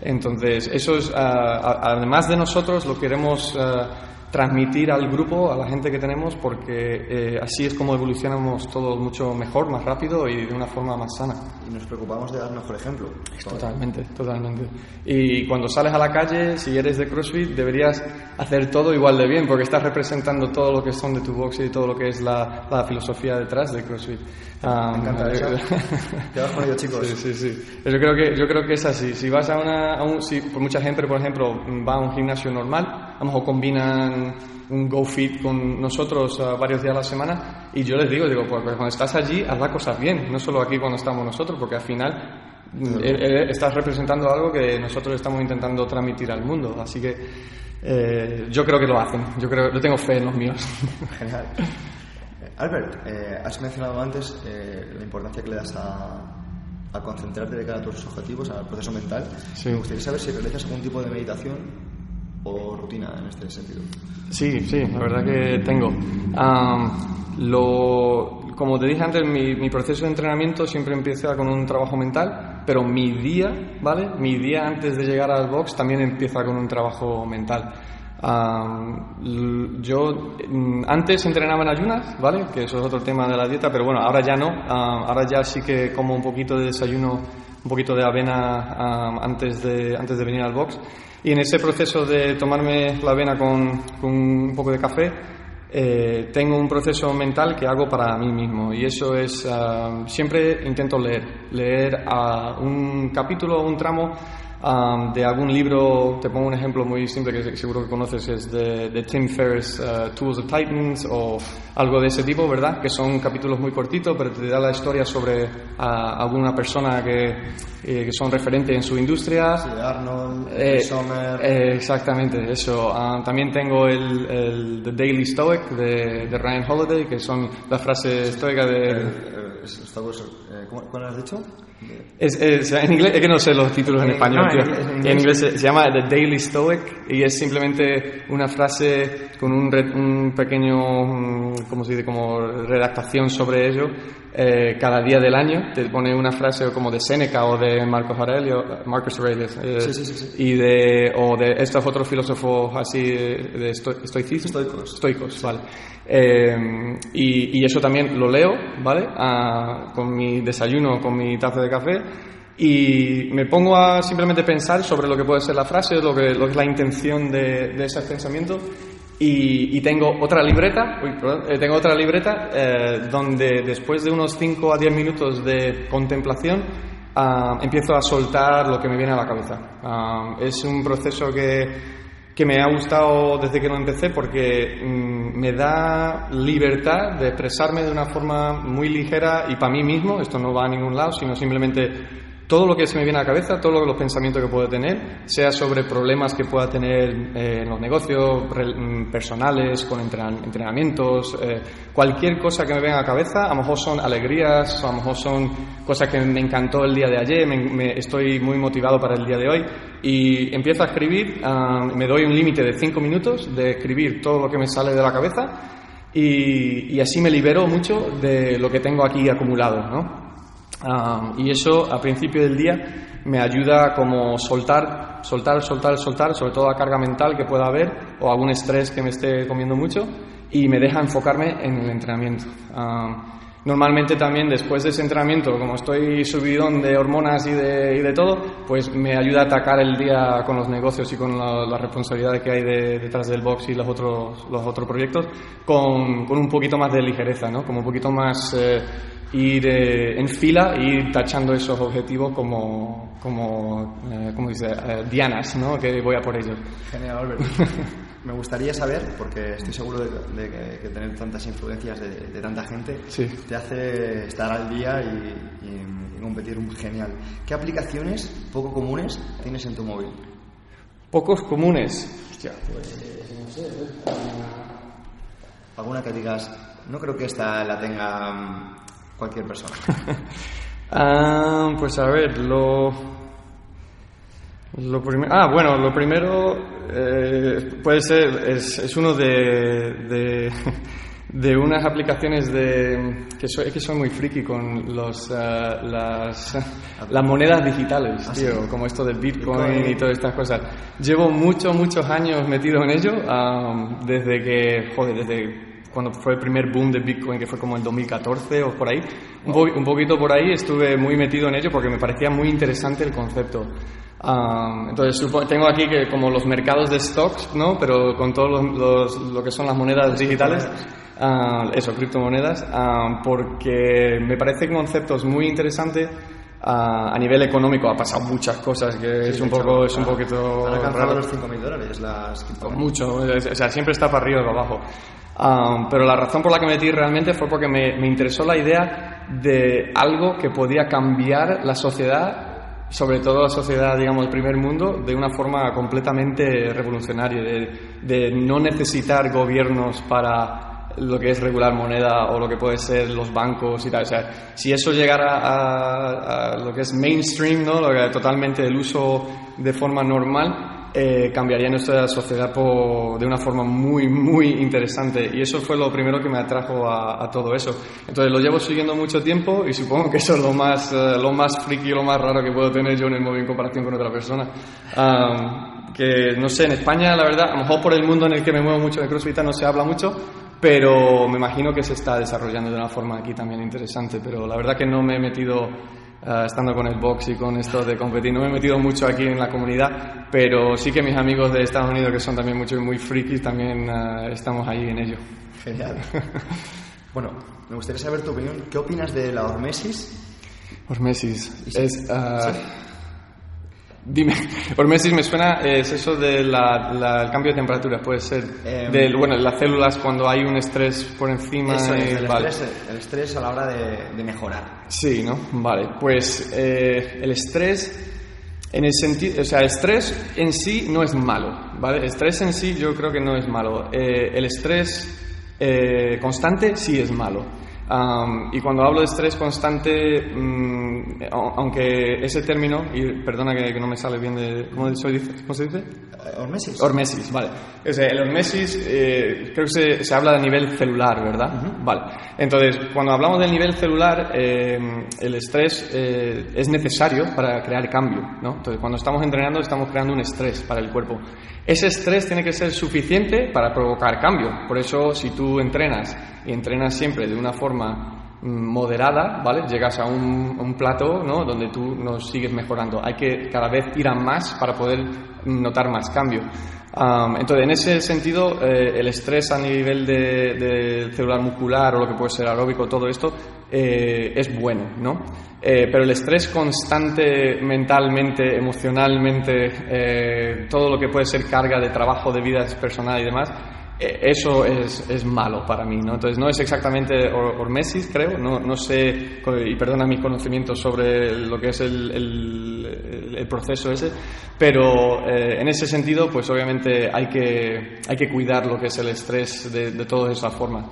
Entonces, eso es, ah, además de nosotros, lo queremos ah, transmitir al grupo, a la gente que tenemos, porque eh, así es como evolucionamos todos mucho mejor, más rápido y de una forma más sana. Y nos preocupamos de dar mejor ejemplo. Totalmente, totalmente. Y cuando sales a la calle, si eres de CrossFit, deberías hacer todo igual de bien, porque estás representando todo lo que son de tu box y todo lo que es la, la filosofía detrás de CrossFit. Me encanta eso. con ello, chicos. Sí, sí, sí. Yo creo que, yo creo que es así. Si vas a una... A un, si, por mucha gente, por ejemplo, va a un gimnasio normal, a lo mejor combinan un Go Fit con nosotros uh, varios días a la semana y yo les digo, digo, pues, pues, cuando estás allí, haz las cosas bien, no solo aquí cuando estamos nosotros, porque al final eh, eh, estás representando algo que nosotros estamos intentando transmitir al mundo. Así que eh, yo creo que lo hacen, yo, creo, yo tengo fe en los míos. Genial. Albert, eh, has mencionado antes eh, la importancia que le das a, concentrarte de cara a tus objetivos, al proceso mental. Me gustaría saber si realizas algún tipo de meditación o rutina en este sentido. Sí, sí, la verdad que tengo. lo, como te dije antes, mi, mi, proceso de entrenamiento siempre empieza con un trabajo mental, pero mi día, ¿vale? Mi día antes de llegar al box también empieza con un trabajo mental yo mm, antes entrenaba en ayunas, ¿vale? Que eso es otro tema de la dieta, pero bueno, ahora ya no. ahora ya sí que como un poquito de desayuno, un poquito de avena antes, de, antes de venir al box. Y en ese proceso de tomarme la avena con, un poco de café, eh, tengo un proceso mental que hago para mí mismo. Y eso es, siempre intento leer, leer un capítulo, un tramo de algún libro, te pongo un ejemplo muy simple que seguro que conoces, es de, Tim Ferriss, uh, Tools of Titans o algo de ese tipo, ¿verdad? Que son capítulos muy cortitos, pero te da la historia sobre alguna persona que, eh, que, son referentes en su industria. Sí, Arnold, eh, eh, exactamente, eso. Ah, también tengo el, el, The Daily Stoic de, de, Ryan Holiday, que son las frases estoicas de... eh, ¿Cuál has dicho? Es, en inglés, es que no sé los títulos en, español. En, inglés, se, llama The Daily Stoic y es simplemente una frase con un, un pequeño, ¿cómo se dice? Como redactación sobre ello. Eh, cada día del año te pone una frase como de Seneca o de Marcos Aurelio, Marcus Aurelius, eh, sí, sí, sí, y de o de estos otros filósofos así de estoicismo, estoicos, estoicos, vale. Eh, y, y, eso también lo leo, ¿vale? Ah, con mi desayuno, con mi taza de café y me pongo a simplemente pensar sobre lo que puede ser la frase, lo que, lo que es la intención de, de ese pensamiento y, tengo otra libreta, eh, tengo otra libreta eh, donde después de unos 5 a 10 minutos de contemplación ah, empiezo a soltar lo que me viene a la cabeza. Ah, es un proceso que, que, me ha gustado desde que lo empecé porque mm, me da libertad de expresarme de una forma muy ligera y para mí mismo, esto no va a ningún lado, sino simplemente todo lo que se me viene a la cabeza, todos los pensamientos que puedo tener, sea sobre problemas que pueda tener eh, en los negocios mm, personales, con entrenamientos, eh, cualquier cosa que me venga a la cabeza, a lo mejor son alegrías, a lo mejor son cosas que me encantó el día de ayer, me, estoy muy motivado para el día de hoy y empiezo a escribir, ah, me doy un límite de cinco minutos de escribir todo lo que me sale de la cabeza y, y así me libero mucho de lo que tengo aquí acumulado, ¿no? Y eso a principio del día me ayuda como soltar, soltar, soltar, soltar, sobre todo la carga mental que pueda haber o algún estrés que me esté comiendo mucho y me deja enfocarme en el entrenamiento. normalmente también después de ese entrenamiento, como estoy subidón de hormonas y de, y de, todo, pues me ayuda a atacar el día con los negocios y con la, la responsabilidad que hay detrás del box y los otros, los otros proyectos con, con, un poquito más de ligereza, ¿no? como un poquito más... Eh, ir en fila y ir tachando esos objetivos como, como, eh, dice, eh, dianas, ¿no? que voy a por ellos. Genial, Albert. Me gustaría saber, porque estoy seguro de, que, tener tantas influencias de, tanta gente te hace estar al día y, competir genial. ¿Qué aplicaciones poco comunes tienes en tu móvil? Pocos comunes. Hostia, pues ¿Alguna que digas, no creo que esta la tenga cualquier persona? Ah, pues a ver, lo, lo primero, ah, bueno, lo primero eh, puede ser, es, es uno de, de, de, unas aplicaciones de, que soy, que soy muy friki con los, uh, las, las monedas digitales, ¿Ah, tío, como esto del Bitcoin, y todas estas cosas. Llevo muchos, muchos años metido en ello, um, desde que, joder, desde cuando fue el primer boom de Bitcoin, que fue como en 2014 o por ahí. Un, poquito por ahí estuve muy metido en ello porque me parecía muy interesante el concepto. entonces, tengo aquí que como los mercados de stocks, ¿no? Pero con todo los, lo que son las monedas digitales. eso, criptomonedas, porque me parece que conceptos muy interesante a, nivel económico ha pasado muchas cosas que es un poco es un poquito han alcanzado los 5.000 dólares las mucho o sea siempre está para arriba o para abajo pero la razón por la que me metí realmente fue porque me, me, interesó la idea de algo que podía cambiar la sociedad, sobre todo la sociedad, digamos, del primer mundo, de una forma completamente revolucionaria, de, de no necesitar gobiernos para lo que es regular moneda o lo que puede ser los bancos y tal. O sea, si eso llegara a, a lo que es mainstream, ¿no? Lo que, totalmente el uso de forma normal, eh, cambiaría nuestra sociedad de una forma muy, muy interesante. Y eso fue lo primero que me atrajo a, todo eso. Entonces lo llevo siguiendo mucho tiempo y supongo que eso es lo más, eh, lo más friki, lo más raro que puedo tener yo en el móvil en comparación con otra persona. que no sé, en España, la verdad, a lo mejor por el mundo en el que me muevo mucho de CrossFit no se habla mucho, pero me imagino que se está desarrollando de una forma aquí también interesante. Pero la verdad que no me he metido eh, estando con el box y con esto de competir. No me he metido mucho aquí en la comunidad, pero sí que mis amigos de Estados Unidos, que son también muchos muy frikis, también uh, estamos ahí en ello. Genial. bueno, me gustaría saber tu opinión. ¿Qué opinas de la hormesis? Hormesis. Es, uh, Dime, hormesis me suena, es eso del cambio de temperatura, puede ser. Eh, de, bueno, las células cuando hay un estrés por encima. el, estrés, el, estrés, a la hora de, mejorar. Sí, ¿no? Vale, pues eh, el estrés, en el sentido, o sea, el estrés en sí no es malo, ¿vale? El estrés en sí yo creo que no es malo. Eh, el estrés constante sí es malo. Y cuando hablo de estrés constante, mm, aunque ese término, y perdona que, no me sale bien de... ¿Cómo se dice? ¿Cómo se dice? Hormesis. Hormesis, vale. el hormesis eh, creo que se, habla de nivel celular, ¿verdad? Vale. Entonces, cuando hablamos del nivel celular, eh, el estrés eh, es necesario para crear cambio, ¿no? Entonces, cuando estamos entrenando, estamos creando un estrés para el cuerpo. Ese estrés tiene que ser suficiente para provocar cambio. Por eso, si tú entrenas y entrenas siempre de una forma mm, moderada, ¿vale? Llegas a un, plato, ¿no? Donde tú nos sigues mejorando. Hay que cada vez ir a más para poder notar más cambio. Entonces, en ese sentido, eh, el estrés a nivel de, celular muscular o lo que puede ser aeróbico, todo esto, eh, es bueno, ¿no? Eh, pero el estrés constante mentalmente, emocionalmente, todo lo que puede ser carga de trabajo, de vida personal y demás, eh, eso es, es, malo para mí, ¿no? Entonces no es exactamente hormesis, creo, no, no sé, y perdona mis conocimientos sobre lo que es el, el, proceso ese, pero eh, en ese sentido, pues obviamente hay que, hay que cuidar lo que es el estrés de, de todas esas formas.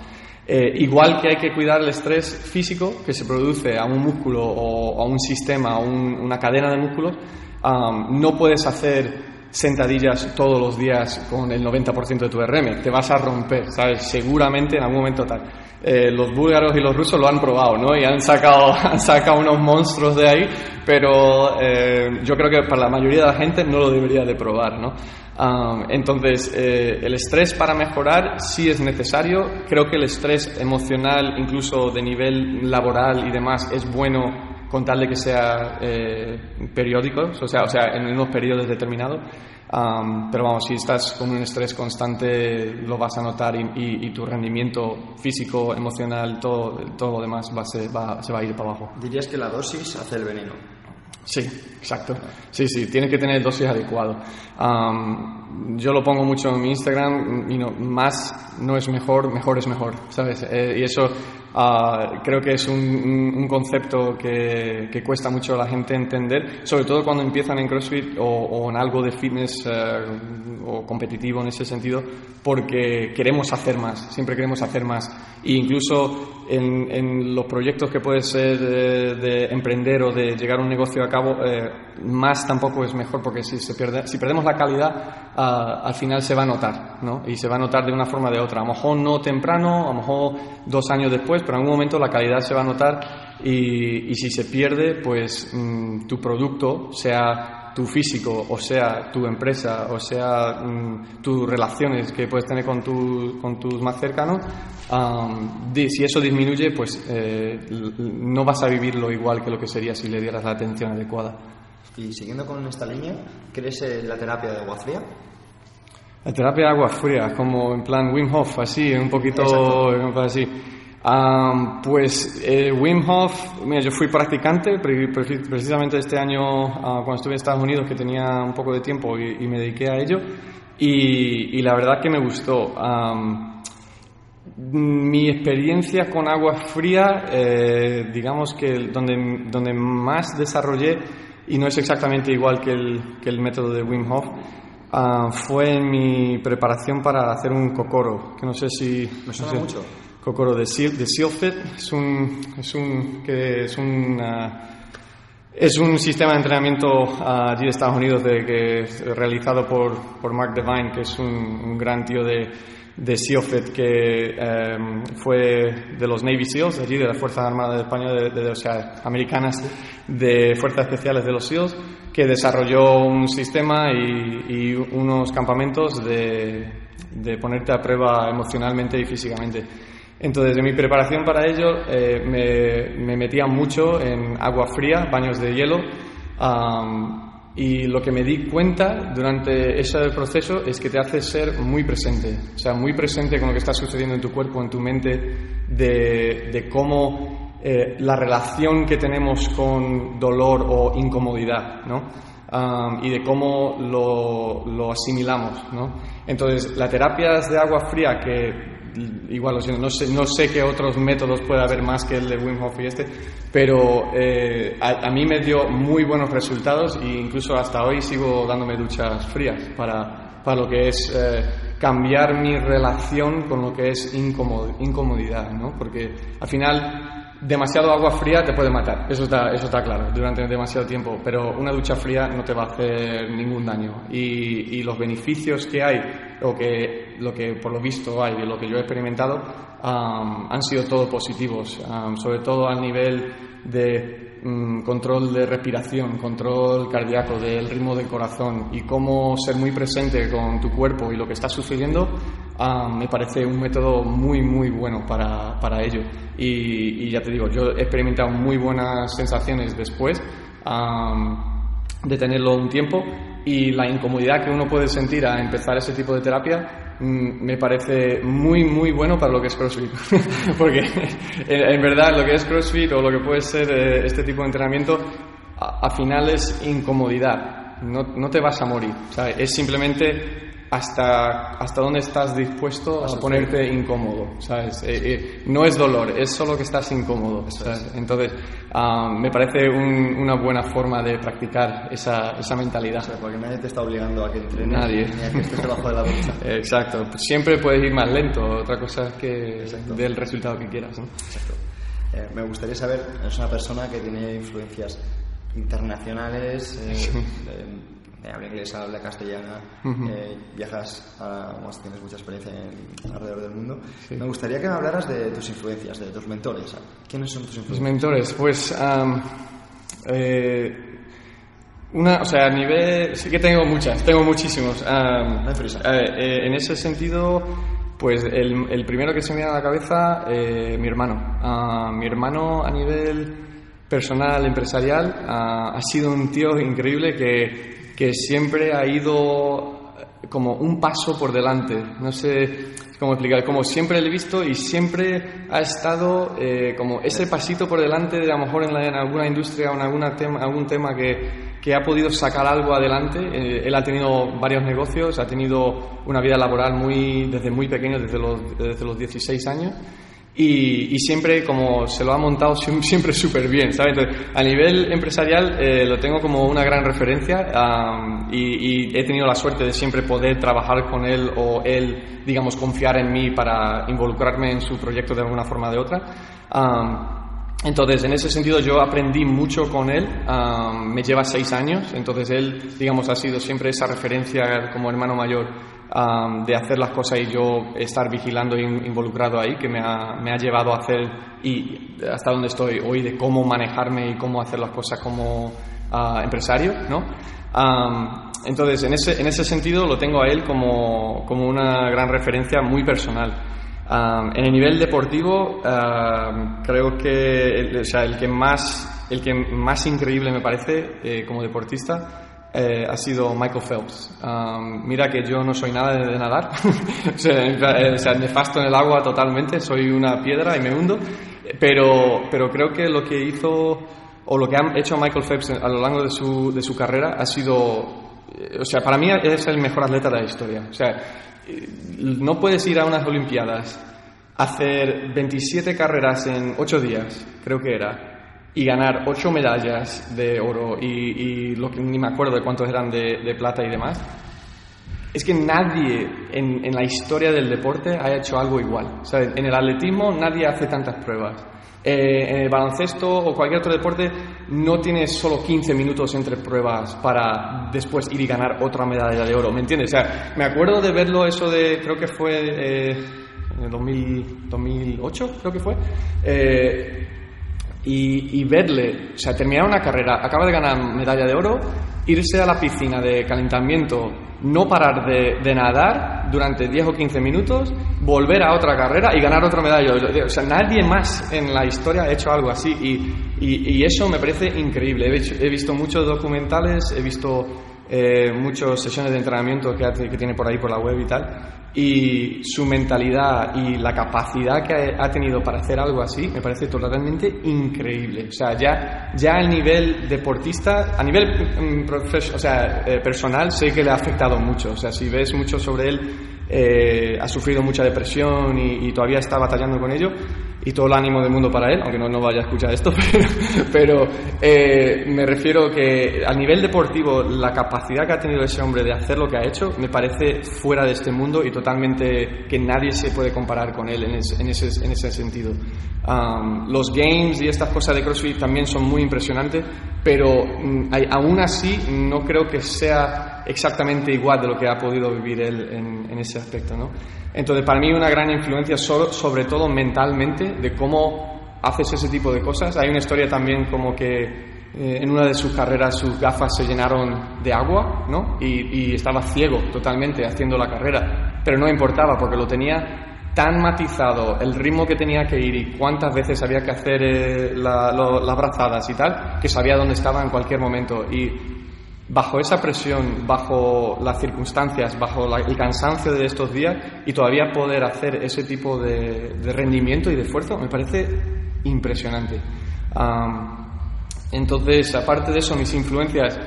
Eh, igual que hay que cuidar el estrés físico que se produce a un músculo o a un sistema, a una cadena de músculos, no puedes hacer sentadillas todos los días con el 90% de tu RM, te vas a romper, ¿sabes? Seguramente en algún momento tal. Eh, los búlgaros y los rusos lo han probado, ¿no? Y han sacado, han sacado unos monstruos de ahí, pero eh, yo creo que para la mayoría de la gente no lo debería de probar, ¿no? entonces, eh, el estrés para mejorar sí es necesario. Creo que el estrés emocional, incluso de nivel laboral y demás, es bueno con tal de que sea eh, periódicos, o sea, o sea, en unos periodos determinados. pero vamos, si estás con un estrés constante, lo vas a notar y, tu rendimiento físico, emocional, todo, todo lo demás va, se, va, se va a ir para abajo. Dirías que la dosis hace el veneno. Sí, exacto. Sí, sí, tiene que tener dosis adecuado. yo lo pongo mucho en mi Instagram, y no, más no es mejor, mejor es mejor, ¿sabes? Eh, y eso Ah, creo que es un, concepto que, cuesta mucho a la gente entender, sobre todo cuando empiezan en CrossFit o, en algo de fitness eh, o competitivo en ese sentido, porque queremos hacer más, siempre queremos hacer más. E incluso en, los proyectos que puede ser de, emprender o de llegar a un negocio a cabo, eh, más tampoco es mejor, porque si, se pierde, si perdemos la calidad, ah, al final se va a notar, ¿no? Y se va a notar de una forma o de otra. A lo mejor no temprano, a lo mejor dos años después pero en algún momento la calidad se va a notar y, si se pierde, pues mm, tu producto, sea tu físico, o sea tu empresa, o sea mm, tus relaciones que puedes tener con, con tus más cercanos, si eso disminuye, pues eh, no vas a vivirlo igual que lo que sería si le dieras la atención adecuada. Y siguiendo con esta línea, ¿crees en la terapia de agua fría? La terapia de agua fría, como en plan Wim Hof, así, un poquito así pues eh, Wim Hof, mira, yo fui practicante precisamente este año ah, cuando estuve en Estados Unidos que tenía un poco de tiempo y, me dediqué a ello y, la verdad que me gustó. mi experiencia con agua fría, eh, digamos que donde, donde más desarrollé, y no es exactamente igual que el, que el método de Wim Hof, ah, fue en mi preparación para hacer un cocoro, que no sé si... Me suena mucho. Kokoro de, de Sealfit. Es un, es un, que es un, es un sistema de entrenamiento allí de Estados Unidos de, que realizado por, por Mark Devine, que es un, gran tío de, de que em, fue de los Navy SEALs, allí de las Fuerzas Armadas de España, de, o sea, americanas, de Fuerzas Especiales de los SEALs, que desarrolló un sistema y, y unos campamentos de, de ponerte a prueba emocionalmente y físicamente. Entonces, en mi preparación para ello eh, me, metía mucho en agua fría, baños de hielo, y lo que me di cuenta durante ese proceso es que te hace ser muy presente, o sea, muy presente con lo que está sucediendo en tu cuerpo, en tu mente, de, cómo eh, la relación que tenemos con dolor o incomodidad, ¿no? y de cómo lo, lo asimilamos, ¿no? Entonces, las terapias de agua fría que igual no sé, no sé qué otros métodos puede haber más que el de Wim Hof y este, pero eh, a, mí me dio muy buenos resultados e incluso hasta hoy sigo dándome duchas frías para, para lo que es eh, cambiar mi relación con lo que es incomodidad, ¿no? Porque al final demasiado agua fría te puede matar, eso está, eso está claro, durante demasiado tiempo, pero una ducha fría no te va a hacer ningún daño. Y, y los beneficios que hay, o que lo que por lo visto hay, de lo que yo he experimentado, han sido todos positivos, sobre todo al nivel de mm, control de respiración, control cardíaco, del ritmo del corazón y cómo ser muy presente con tu cuerpo y lo que está sucediendo, me parece un método muy, muy bueno para, para ello. Y, ya te digo, yo he experimentado muy buenas sensaciones después de tenerlo un tiempo y la incomodidad que uno puede sentir a empezar ese tipo de terapia me parece muy muy bueno para lo que es CrossFit. Porque en, verdad lo que es CrossFit o lo que puede ser eh, este tipo de entrenamiento al final es incomodidad. No, no, te vas a morir. Es simplemente hasta, hasta dónde estás dispuesto a ponerte incómodo, ¿sabes? Eh, eh, no es dolor, es solo que estás incómodo, Entonces, ah, me parece una buena forma de practicar esa, esa mentalidad. porque nadie te está obligando a que entrenes, nadie. ni a que estés debajo de la. Exacto, siempre puedes ir más lento, otra cosa es que del resultado que quieras, ¿no? Exacto. Eh, me gustaría saber, es una persona que tiene influencias internacionales, habla inglés, habla castellana, eh, viajas, a, tienes mucha experiencia en, alrededor del mundo. Me gustaría que me hablaras de tus influencias, de tus mentores. ¿Quiénes son tus influencias? Mis mentores, pues. Eh, una, o sea, a nivel. Sí que tengo muchas, tengo muchísimos. Eh, en ese sentido, pues el, el, primero que se me viene a la cabeza, mi hermano. mi hermano a nivel personal, empresarial, ha sido un tío increíble que que siempre ha ido eh, como un paso por delante. No sé cómo explicar, como siempre le he visto y siempre ha estado eh, como ese pasito por delante de a lo mejor en, alguna industria o en alguna tema, algún tema que, que, ha podido sacar algo adelante. Eh, él ha tenido varios negocios, ha tenido una vida laboral muy, desde muy pequeño, desde los, desde los 16 años. Y, siempre como se lo ha montado siempre súper bien, ¿sabes? a nivel empresarial eh, lo tengo como una gran referencia y, he tenido la suerte de siempre poder trabajar con él o él, digamos, confiar en mí para involucrarme en su proyecto de alguna forma o de otra. entonces, en ese sentido, yo aprendí mucho con él. me lleva seis años, entonces él, digamos, ha sido siempre esa referencia como hermano mayor de hacer las cosas y yo estar vigilando e involucrado ahí, que me ha, me ha, llevado a hacer y hasta donde estoy hoy de cómo manejarme y cómo hacer las cosas como ah, empresario, ¿no? entonces, en ese, en ese sentido lo tengo a él como, como una gran referencia muy personal. en el nivel deportivo, creo que el, o sea, el, que más, el que más increíble me parece eh, como deportista eh, ha sido Michael Phelps. mira que yo no soy nada de, nadar, o, sea, nefasto en el agua totalmente, soy una piedra y me hundo, pero, pero creo que lo que hizo o lo que ha hecho Michael Phelps a lo largo de su, de su carrera ha sido, eh, o sea, para mí es el mejor atleta de la historia. O sea, eh, no puedes ir a unas Olimpiadas, hacer 27 carreras en 8 días, creo que era, y ganar ocho medallas de oro y, lo que ni me acuerdo de cuántos eran de, plata y demás, es que nadie en, la historia del deporte ha hecho algo igual. En el atletismo nadie hace tantas pruebas. Eh, en el baloncesto o cualquier otro deporte no tienes solo 15 minutos entre pruebas para después ir y ganar otra medalla de oro, ¿me entiendes? O sea, me acuerdo de verlo eso de, creo que fue eh, en el 2008, creo que fue. Eh, y, verle, o sea, terminar una carrera, acaba de ganar medalla de oro, irse a la piscina de calentamiento, no parar de, nadar durante 10 o 15 minutos, volver a otra carrera y ganar otra medalla. O sea, nadie más en la historia ha hecho algo así y, eso me parece increíble. He, he visto muchos documentales, he visto eh, muchas sesiones de entrenamiento que, que, tiene por ahí por la web y tal. Y su mentalidad y la capacidad que ha tenido para hacer algo así me parece totalmente increíble. O sea, ya, ya a nivel deportista, a nivel mm, o sea, eh, personal, sé que le ha afectado mucho. O sea, si ves mucho sobre él, eh, ha sufrido mucha depresión y, todavía está batallando con ello. Y todo el ánimo del mundo para él, aunque no, no vaya a escuchar esto, pero, eh, me refiero que a nivel deportivo la capacidad que ha tenido ese hombre de hacer lo que ha hecho me parece fuera de este mundo y totalmente que nadie se puede comparar con él en, en, ese, en ese, sentido. los games y estas cosas de CrossFit también son muy impresionantes, pero mm, aún así no creo que sea exactamente igual de lo que ha podido vivir él en, en ese aspecto. ¿no? Entonces, para mí una gran influencia sobre todo mentalmente de cómo haces ese tipo de cosas. Hay una historia también como que eh, en una de sus carreras sus gafas se llenaron de agua, ¿no? Y, estaba ciego totalmente haciendo la carrera, pero no importaba porque lo tenía tan matizado el ritmo que tenía que ir y cuántas veces había que hacer eh, las brazadas y tal, que sabía dónde estaba en cualquier momento. Y bajo esa presión, bajo las circunstancias, bajo el cansancio de estos días y todavía poder hacer ese tipo de, rendimiento y de esfuerzo, me parece impresionante. entonces, aparte de eso, mis influencias,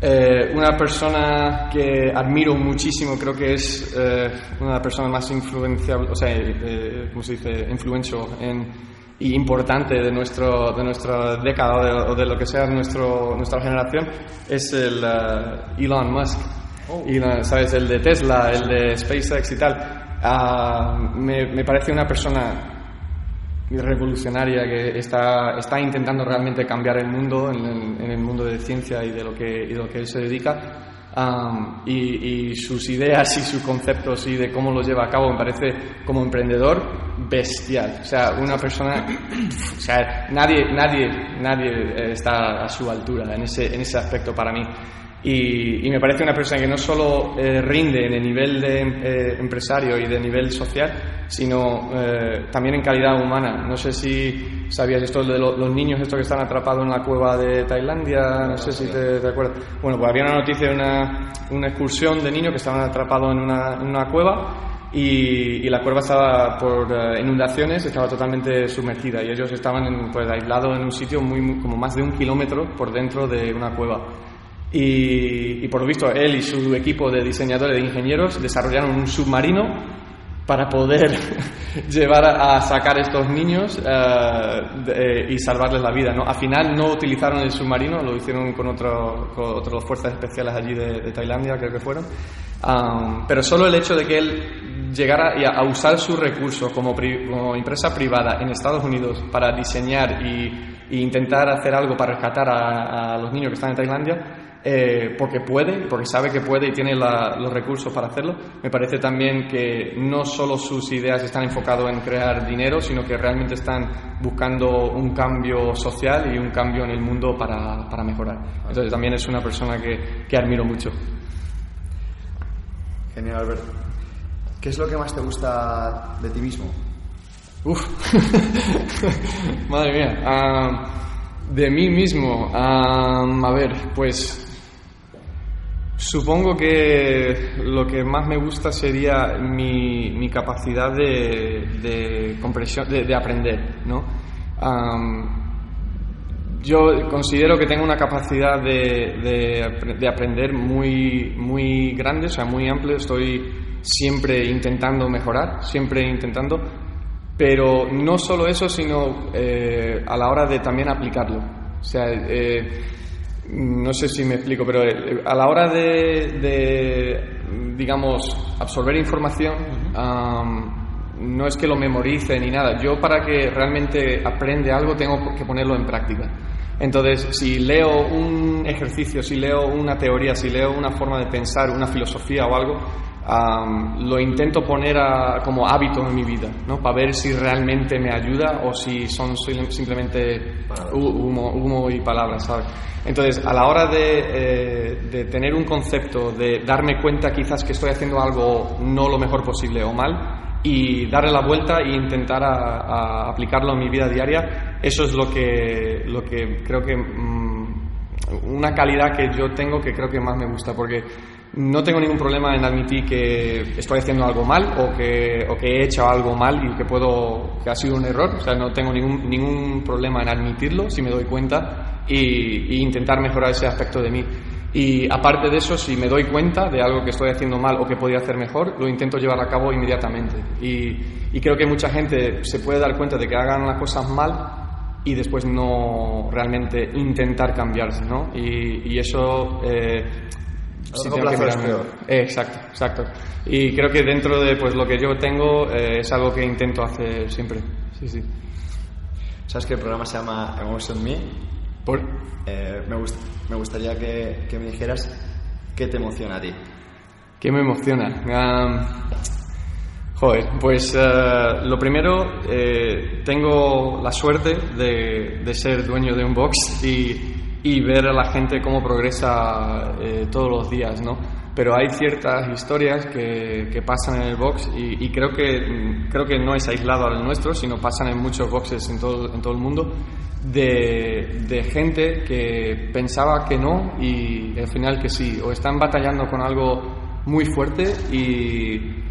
eh, una persona que admiro muchísimo, creo que es eh, una de las personas más influenciables, o sea, eh, ¿cómo se dice? Influential en importante de, nuestro, de nuestra década o de, lo que sea nuestro, nuestra generación es el uh, Elon Musk. Oh. ¿Sabes? El de Tesla, el de SpaceX y tal. Uh, me, me, parece una persona revolucionaria que está, está intentando realmente cambiar el mundo en el, en el mundo de ciencia y de lo que, y de lo que él se dedica y, sus ideas y sus conceptos y de cómo los lleva a cabo me parece como emprendedor bestial. O sea, una persona, o sea, nadie, nadie, nadie está a su altura en ese, en ese aspecto para mí. Y, me parece una persona que no solo eh, rinde en el nivel de eh, empresario y de nivel social, sino eh, también en calidad humana. No sé si sabías esto de los niños estos que están atrapados en la cueva de Tailandia, no sé si te, acuerdas. Bueno, pues había una noticia de una, una excursión de niños que estaban atrapados en una, en cueva y, la cueva estaba por inundaciones, estaba totalmente sumergida y ellos estaban pues, aislados en un sitio muy, como más de un kilómetro por dentro de una cueva. Y, por lo visto él y su equipo de diseñadores de ingenieros desarrollaron un submarino para poder llevar a, sacar estos niños eh, y salvarles la vida. ¿no? Al final no utilizaron el submarino, lo hicieron con, otro, otras fuerzas especiales allí de, Tailandia, creo que fueron. pero solo el hecho de que él llegara a, usar sus recursos como, empresa privada en Estados Unidos para diseñar y, intentar hacer algo para rescatar a los niños que están en Tailandia, eh, porque puede, porque sabe que puede y tiene los recursos para hacerlo. Me parece también que no solo sus ideas están enfocadas en crear dinero, sino que realmente están buscando un cambio social y un cambio en el mundo para, para mejorar. Entonces también es una persona que, que admiro mucho. Genial, Albert. ¿Qué es lo que más te gusta de ti mismo? Uf, madre mía. Ah, de mí mismo, ah, a ver, pues Supongo que lo que más me gusta sería mi, mi capacidad de, de compresión, de, aprender, ¿no? yo considero que tengo una capacidad de, de, aprender muy, muy grande, o sea, muy amplia. Estoy siempre intentando mejorar, siempre intentando, pero no solo eso, sino eh, a la hora de también aplicarlo. O sea, eh, no sé si me explico, pero eh, a la hora de, digamos, absorber información, no es que lo memorice ni nada. Yo para que realmente aprende algo tengo que ponerlo en práctica. Entonces, si leo un ejercicio, si leo una teoría, si leo una forma de pensar, una filosofía o algo, lo intento poner como hábito en mi vida, ¿no? Para ver si realmente me ayuda o si son simplemente humo, humo y palabras, ¿sabes? Entonces, a la hora eh, de, tener un concepto, de darme cuenta quizás que estoy haciendo algo no lo mejor posible o mal, y darle la vuelta e intentar a, aplicarlo en mi vida diaria, eso es lo que, lo que creo que... Mm, una calidad que yo tengo que creo que más me gusta, porque no tengo ningún problema en admitir que estoy haciendo algo mal o que, he hecho algo mal y que puedo que ha sido un error. O sea, no tengo ningún, ningún problema en admitirlo si me doy cuenta y, intentar mejorar ese aspecto de mí. Y aparte de eso, si me doy cuenta de algo que estoy haciendo mal o que podría hacer mejor, lo intento llevar a cabo inmediatamente. Y, creo que mucha gente se puede dar cuenta de que hagan las cosas mal y después no realmente intentar cambiarse, ¿no? Y, eso... Eh, sí tengo que peor. Eh, exacto, exacto. Y creo que dentro de pues, lo que yo tengo eh, es algo que intento hacer siempre. Sí, sí. ¿Sabes que el programa se llama Emotion Me? ¿Por? Eh, me, me, gustaría que, que, me dijeras qué te emociona a ti. ¿Qué me emociona? joder, pues eh, lo primero, eh, tengo la suerte de, de, ser dueño de un box y, y ver a la gente cómo progresa todos los días, ¿no? pero hay ciertas historias que, que pasan en el box y, y, creo, que, creo que no es aislado al nuestro, sino pasan en muchos boxes en todo, en todo el mundo, de, de, gente que pensaba que no y al final que sí, o están batallando con algo muy fuerte y,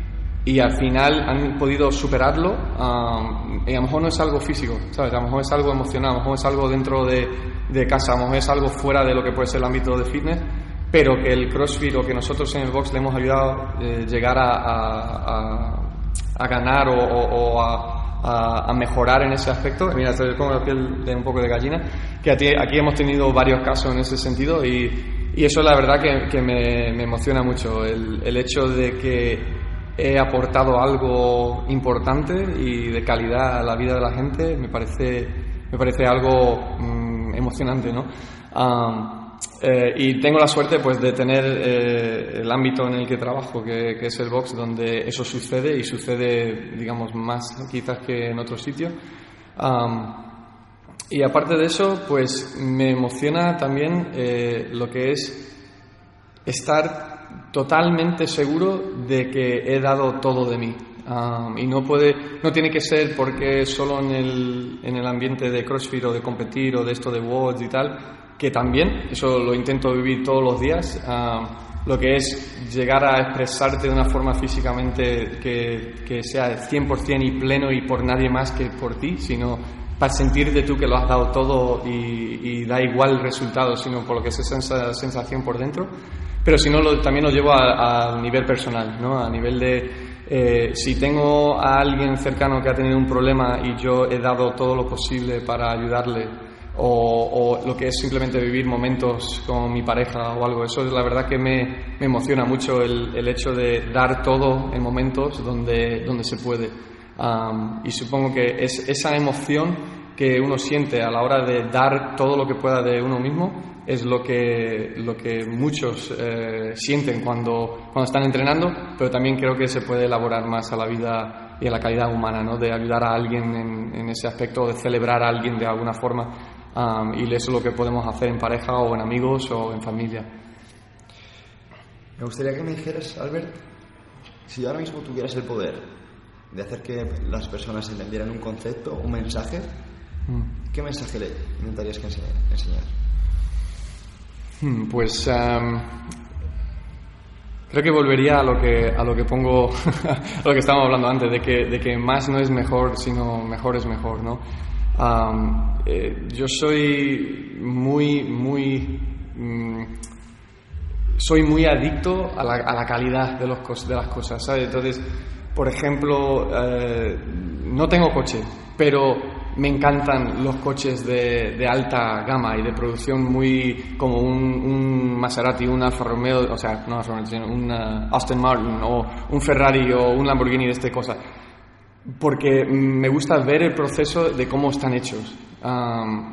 y al final han podido superarlo um, y a lo mejor no es algo físico, ¿sabes? A lo mejor es algo emocional, a lo mejor es algo dentro de, de casa, a lo mejor es algo fuera de lo que puede ser el ámbito de fitness pero que el CrossFit o que nosotros en el box le hemos ayudado a eh, llegar a, a, ganar o, a, mejorar en ese aspecto. Mira, estoy con la piel de un poco de gallina, que aquí, hemos tenido varios casos en ese sentido y, y eso la verdad que, que me, me, emociona mucho, el, el hecho de que he aportado algo importante y de calidad a la vida de la gente me parece, me parece algo mm, emocionante, ¿no? Eh, y tengo la suerte pues, de tener eh, el ámbito en el que trabajo, que, es el box, donde eso sucede y sucede, digamos, más quizás que en otros sitios. y aparte de eso, pues me emociona también eh, lo que es estar totalmente seguro de que he dado todo de mí. y no puede, no tiene que ser porque solo en el, en el ambiente de CrossFit o de competir o de esto de WODs y tal, que también, eso lo intento vivir todos los días, ah, lo que es llegar a expresarte de una forma físicamente que, que sea 100% y pleno y por nadie más que por ti, sino para sentirte tú que lo has dado todo y, da igual el resultado, sino por lo que es esa sensación por dentro. Pero si no, lo, también lo llevo a, nivel personal, ¿no? a nivel de eh, si tengo a alguien cercano que ha tenido un problema y yo he dado todo lo posible para ayudarle o, lo que es simplemente vivir momentos con mi pareja o algo. Eso es la verdad que me, me emociona mucho el, el, hecho de dar todo en momentos donde, donde se puede. y supongo que es esa emoción que uno siente a la hora de dar todo lo que pueda de uno mismo es lo que, lo que muchos eh, sienten cuando, cuando están entrenando, pero también creo que se puede elaborar más a la vida y a la calidad humana, ¿no? de ayudar a alguien en, en ese aspecto, de celebrar a alguien de alguna forma y eso es lo que podemos hacer en pareja o en amigos o en familia. Me gustaría que me dijeras, Albert, si ahora mismo tuvieras el poder de hacer que las personas entendieran un concepto, un mensaje, mm. ¿qué mensaje le intentarías que enseñar? Hmm, pues creo que volvería a lo que, a lo que pongo, lo que estábamos hablando antes, de que, de que más no es mejor, sino mejor es mejor, ¿no? Eh, yo soy muy, muy... Mm, soy muy adicto a la, a la calidad de, los, de las cosas, ¿sabes? Entonces, por ejemplo, eh, no tengo coche, pero me encantan los coches de, alta gama y de producción muy como un, un, Maserati, un Alfa Romeo, o sea, no Alfa Romeo, sino un Aston Martin o un Ferrari o un Lamborghini de esta cosa porque me gusta ver el proceso de cómo están hechos.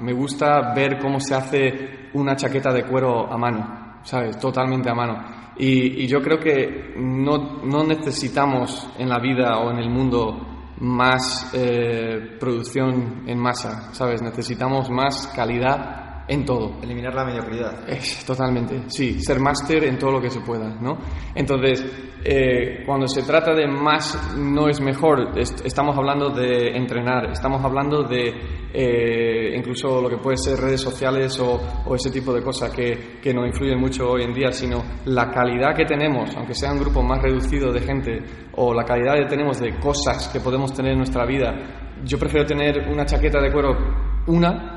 me gusta ver cómo se hace una chaqueta de cuero a mano, ¿sabes? Totalmente a mano. Y, yo creo que no, necesitamos en la vida o en el mundo más eh, producción en masa, ¿sabes? Necesitamos más calidad en todo. Eliminar la mediocridad. Es, totalmente, sí, ser máster en todo lo que se pueda, ¿no? Entonces, eh, cuando se trata de más no es mejor, estamos hablando de entrenar, estamos hablando de eh, incluso lo que puede ser redes sociales o, o ese tipo de cosas que, que, nos influyen mucho hoy en día, sino la calidad que tenemos, aunque sea un grupo más reducido de gente, o la calidad que tenemos de cosas que podemos tener en nuestra vida. Yo prefiero tener una chaqueta de cuero, una,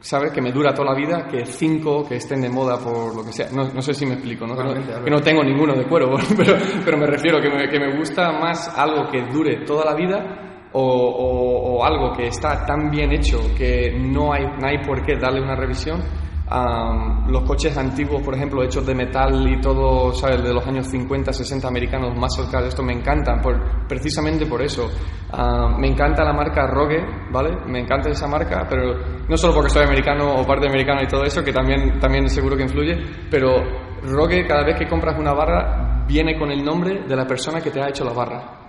¿sabes? Que me dura toda la vida, que cinco que estén de moda por lo que sea. No, no sé si me explico, ¿no? Que, no, tengo ninguno de cuero, pero, pero me refiero que me, que me gusta más algo que dure toda la vida o, o, algo que está tan bien hecho que no hay, no hay por qué darle una revisión los coches antiguos, por ejemplo, hechos de metal y todo, ¿sabes? De los años 50, 60 americanos, más de esto me encantan, por, precisamente por eso. me encanta la marca Rogue, ¿vale? Me encanta esa marca, pero no solo porque soy americano o parte americano y todo eso, que también, también seguro que influye, pero Rogue, cada vez que compras una barra, viene con el nombre de la persona que te ha hecho la barra.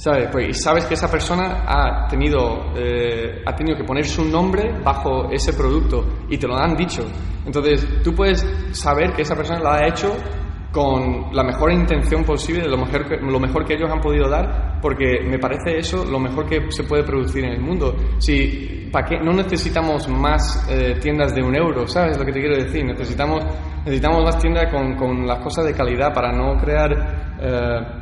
¿Sabes? Pues, sabes que esa persona ha tenido, eh, ha tenido que poner su nombre bajo ese producto y te lo han dicho. Entonces, tú puedes saber que esa persona lo ha hecho con la mejor intención posible, lo mejor, que, lo mejor que ellos han podido dar, porque me parece eso lo mejor que se puede producir en el mundo. Si, ¿para qué? No necesitamos más eh, tiendas de un euro, ¿sabes lo que te quiero decir? Necesitamos, necesitamos más tiendas con, con las cosas de calidad para no crear... Eh,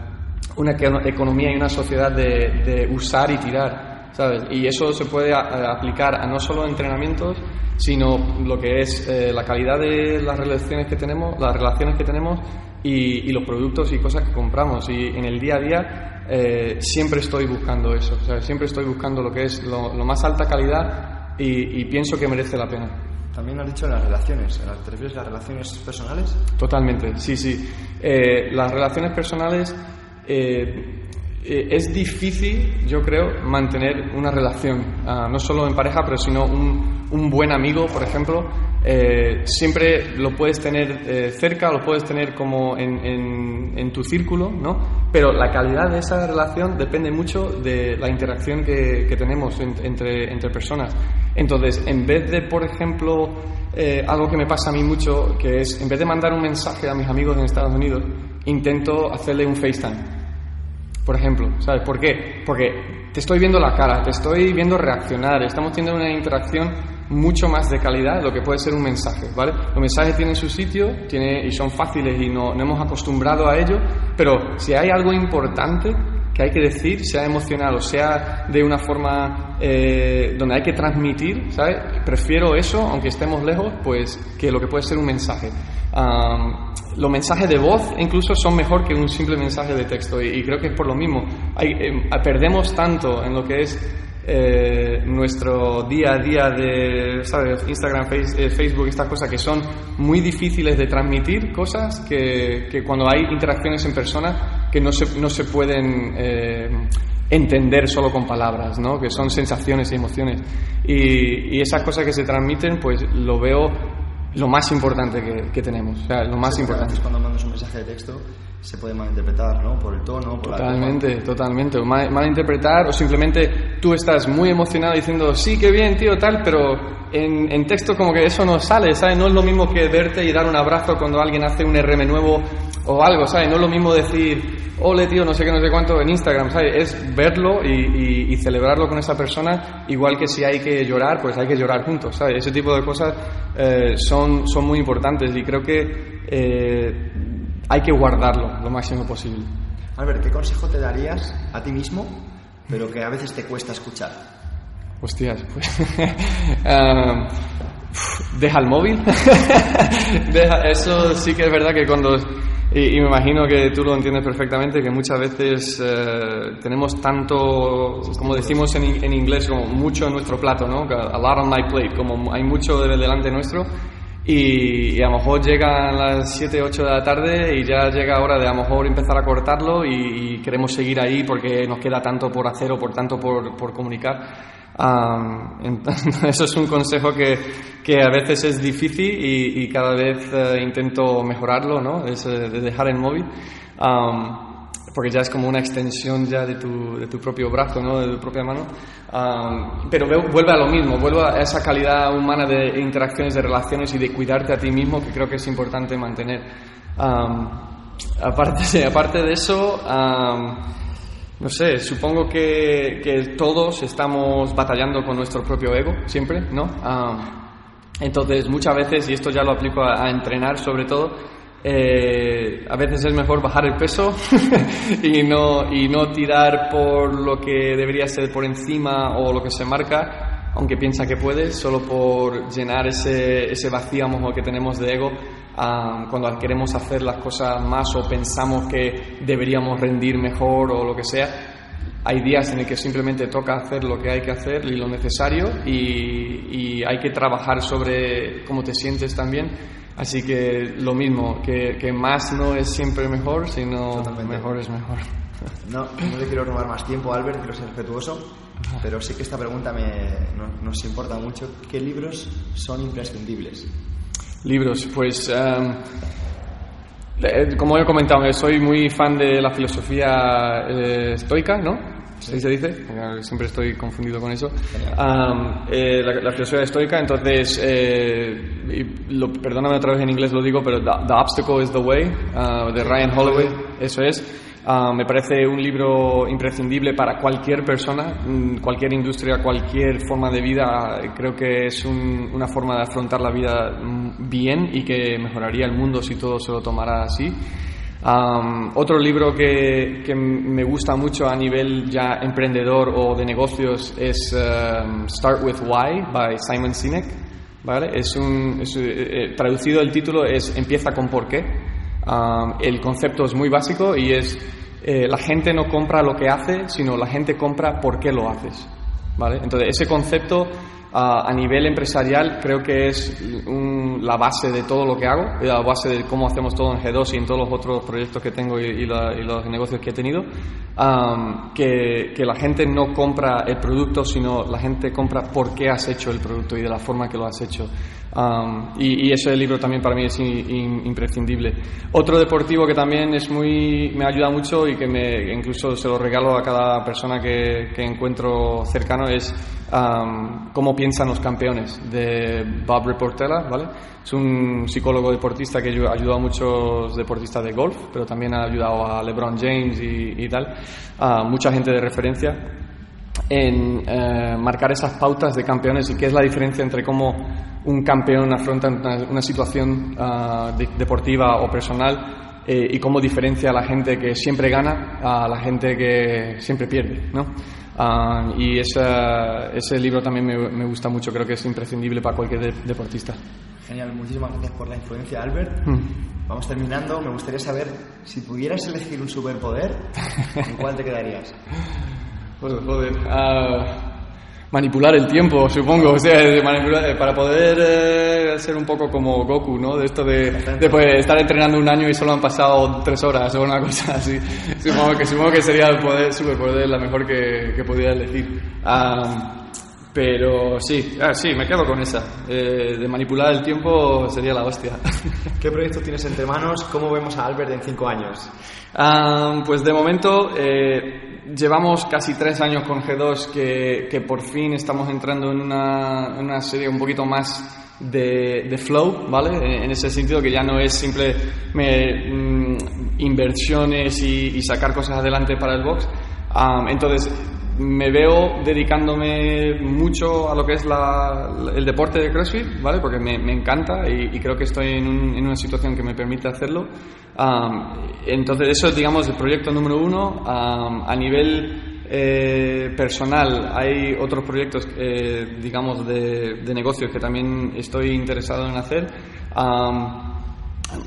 una economía y una sociedad de, usar y tirar, ¿sabes? Y eso se puede aplicar a no solo entrenamientos, sino lo que es eh, la calidad de las relaciones que tenemos, las relaciones que tenemos y, los productos y cosas que compramos. Y en el día a día eh, siempre estoy buscando eso, ¿sabes? Siempre estoy buscando lo que es lo, más alta calidad y, pienso que merece la pena. También has dicho las relaciones. ¿Te refieres a las relaciones personales? Totalmente, sí, sí. Eh, las relaciones personales eh, eh, es difícil, yo creo, mantener una relación, ah, no solo en pareja, pero sino un, buen amigo, por ejemplo. Eh, siempre lo puedes tener cerca, lo puedes tener como en, tu círculo, ¿no? Pero la calidad de esa relación depende mucho de la interacción que, tenemos entre personas. Entonces, en vez de, por ejemplo, algo que me pasa a mí mucho, que es, en vez de mandar un mensaje a mis amigos en Estados Unidos, intento hacerle un FaceTime por ejemplo, ¿sabes? ¿Por qué? Porque te estoy viendo la cara, te estoy viendo reaccionar, estamos teniendo una interacción mucho más de calidad de lo que puede ser un mensaje, ¿vale? Los mensajes tienen su sitio tiene, y son fáciles y no, no hemos acostumbrado a ello, pero si hay algo importante que hay que decir, sea emocional o sea de una forma eh, donde hay que transmitir, ¿sabes? Prefiero eso, aunque estemos lejos, pues que lo que puede ser un mensaje los mensajes de voz incluso son mejor que un simple mensaje de texto y, creo que es por lo mismo. Eh, perdemos tanto en lo que es eh, nuestro día a día de ¿sabes? Instagram, eh, Facebook, estas cosas que son muy difíciles de transmitir, cosas que, que cuando hay interacciones en persona que no se, no se pueden entender solo con palabras, ¿no? que son sensaciones y emociones. Y, y esas cosas que se transmiten, pues lo veo lo más importante que, tenemos. O sea, lo más importante. cuando mandas un mensaje de texto se puede malinterpretar, ¿no? Por el tono, por Totalmente, totalmente. Mal, malinterpretar o simplemente tú estás muy emocionado diciendo, sí, qué bien, tío, tal, pero en, en, texto como que eso no sale, ¿sabes? No es lo mismo que verte y dar un abrazo cuando alguien hace un RM nuevo o algo, ¿sabes? No es lo mismo decir, ole, tío, no sé qué, no sé cuánto en Instagram, ¿sabes? Es verlo y, y, celebrarlo con esa persona, igual que si hay que llorar, pues hay que llorar juntos, ¿sabes? Ese tipo de cosas eh, son, son muy importantes y creo que... Eh, hay que guardarlo lo máximo posible. Albert, ¿qué consejo te darías a ti mismo, pero que a veces te cuesta escuchar? Hostias, pues. Ah, deja el móvil. eso sí que es verdad que cuando. Y, me imagino que tú lo entiendes perfectamente, que muchas veces eh, tenemos tanto, como decimos en, en, inglés, como mucho en nuestro plato, ¿no? A lot on my plate, como hay mucho delante nuestro y, a lo mejor llegan las 7, 8 de la tarde y ya llega hora de a lo mejor empezar a cortarlo y, queremos seguir ahí porque nos queda tanto por hacer o por tanto por, por comunicar. eso es un consejo que, que, a veces es difícil y, cada vez eh, intento mejorarlo, ¿no? Es eh, de dejar el móvil porque ya es como una extensión ya de tu, de tu propio brazo, ¿no? de tu propia mano. pero vuelve a lo mismo, vuelve a esa calidad humana de interacciones, de relaciones y de cuidarte a ti mismo, que creo que es importante mantener. aparte, aparte de eso, no sé, supongo que, que, todos estamos batallando con nuestro propio ego, siempre, ¿no? entonces, muchas veces, y esto ya lo aplico a entrenar sobre todo, eh, a veces es mejor bajar el peso y, no, y no tirar por lo que debería ser por encima o lo que se marca, aunque piensa que puede, solo por llenar ese, ese vacío a que tenemos de ego ah, cuando queremos hacer las cosas más o pensamos que deberíamos rendir mejor o lo que sea. Hay días en el que simplemente toca hacer lo que hay que hacer y lo necesario y, y hay que trabajar sobre cómo te sientes también. Así que lo mismo, que, que más no es siempre mejor, sino mejor es mejor. No, no le quiero robar más tiempo, Albert, quiero ser respetuoso, pero sí que esta pregunta me, nos importa mucho. ¿Qué libros son imprescindibles? Libros, pues eh, como he comentado, soy muy fan de la filosofía eh, estoica, ¿no? ¿Sí se dice? Siempre estoy confundido con eso. Eh, la, filosofía estoica, entonces, eh, lo, perdóname otra vez en inglés lo digo, pero The, Obstacle is the Way, uh, de Ryan Holloway, eso es. Uh, me parece un libro imprescindible para cualquier persona, mm, cualquier industria, cualquier forma de vida. Creo que es una forma de afrontar la vida mm, bien y que mejoraría el mundo si todo se lo tomara así otro libro que, que, me gusta mucho a nivel ya emprendedor o de negocios es um, Start with Why by Simon Sinek. ¿vale? Es un, eh, eh, traducido el título es Empieza con por qué. el concepto es muy básico y es eh, la gente no compra lo que hace, sino la gente compra por qué lo haces. ¿vale? Entonces ese concepto a nivel empresarial creo que es la base de todo lo que hago, la base de cómo hacemos todo en G2 y en todos los otros proyectos que tengo y, los negocios que he tenido, que, que, la gente no compra el producto, sino la gente compra por qué has hecho el producto y de la forma que lo has hecho. y, ese libro también para mí es imprescindible. Otro deportivo que también es muy, me ayuda mucho y que me, incluso se lo regalo a cada persona que, que encuentro cercano es Cómo piensan los campeones de Bob Reportella, ¿vale? Es un psicólogo deportista que ha ayudado a muchos deportistas de golf, pero también ha ayudado a LeBron James y, tal, a mucha gente de referencia en eh, marcar esas pautas de campeones y qué es la diferencia entre cómo un campeón afronta una, situación ah, deportiva o personal eh, y cómo diferencia a la gente que siempre gana a la gente que siempre pierde, ¿no? Ah, y ese libro también me, gusta mucho, creo que es imprescindible para cualquier deportista. Genial, muchísimas gracias por la influencia, Albert. Mm. Vamos terminando, me gustaría saber si pudieras elegir un superpoder, ¿en cuál te quedarías? Pues, joder, uh, manipular el tiempo, supongo, o sea, manipular, para poder eh, ser un poco como Goku, ¿no? De esto de, de estar entrenando un año y solo han pasado tres horas o una cosa así. Supongo que, supongo que sería el poder, superpoder la mejor que, que podría elegir. pero sí, ah, sí, me quedo con esa. Eh, de manipular el tiempo sería la hostia. ¿Qué proyectos tienes entre manos? ¿Cómo vemos a Albert en cinco años? pues de momento eh, llevamos casi tres años con G2 que, que por fin estamos entrando en una, una serie un poquito más de, de, flow, ¿vale? En ese sentido que ya no es simple me, mm, inversiones y, y, sacar cosas adelante para el box. entonces, me veo dedicándome mucho a lo que es la, el deporte de CrossFit, ¿vale? Porque me, me encanta y, y, creo que estoy en, un, en, una situación que me permite hacerlo. entonces, eso es, digamos, el proyecto número uno. a nivel eh, personal, hay otros proyectos, eh, digamos, de, de, negocios que también estoy interesado en hacer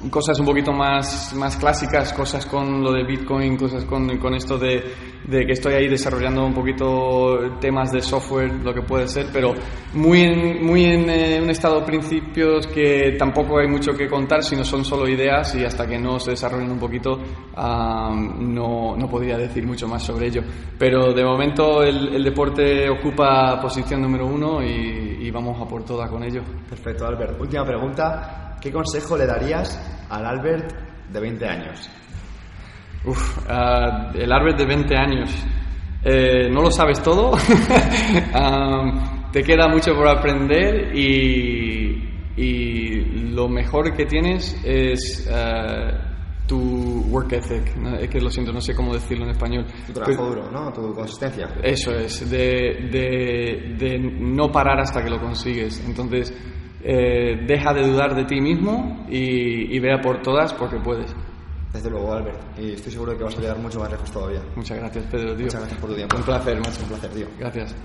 cosas un poquito más, más clásicas, cosas con lo de Bitcoin, cosas con, con esto de, de, que estoy ahí desarrollando un poquito temas de software, lo que puede ser, pero muy en, muy en eh, un estado de principios que tampoco hay mucho que contar, sino son solo ideas y hasta que no se desarrollen un poquito no, no podría decir mucho más sobre ello. Pero de momento el, el deporte ocupa posición número uno y, y vamos a por toda con ello. Perfecto, Albert. Última pregunta. ¿Qué consejo le darías al Albert de 20 años? Uf, el Albert de 20 años. Eh, no lo sabes todo, te queda mucho por aprender y, lo mejor que tienes es eh, tu work ethic. Es que lo siento, no sé cómo decirlo en español. Tu trabajo duro, ¿no? Tu consistencia. Eso es, de, de, de no parar hasta que lo consigues. Entonces, eh, deja de dudar de ti mismo y, y, vea por todas porque puedes. Desde luego, Albert. Y estoy seguro de que vas a llegar mucho más lejos todavía. Muchas gracias, Pedro, Muchas gracias por tu tiempo. Un placer, macho. Un placer, tío. Gracias.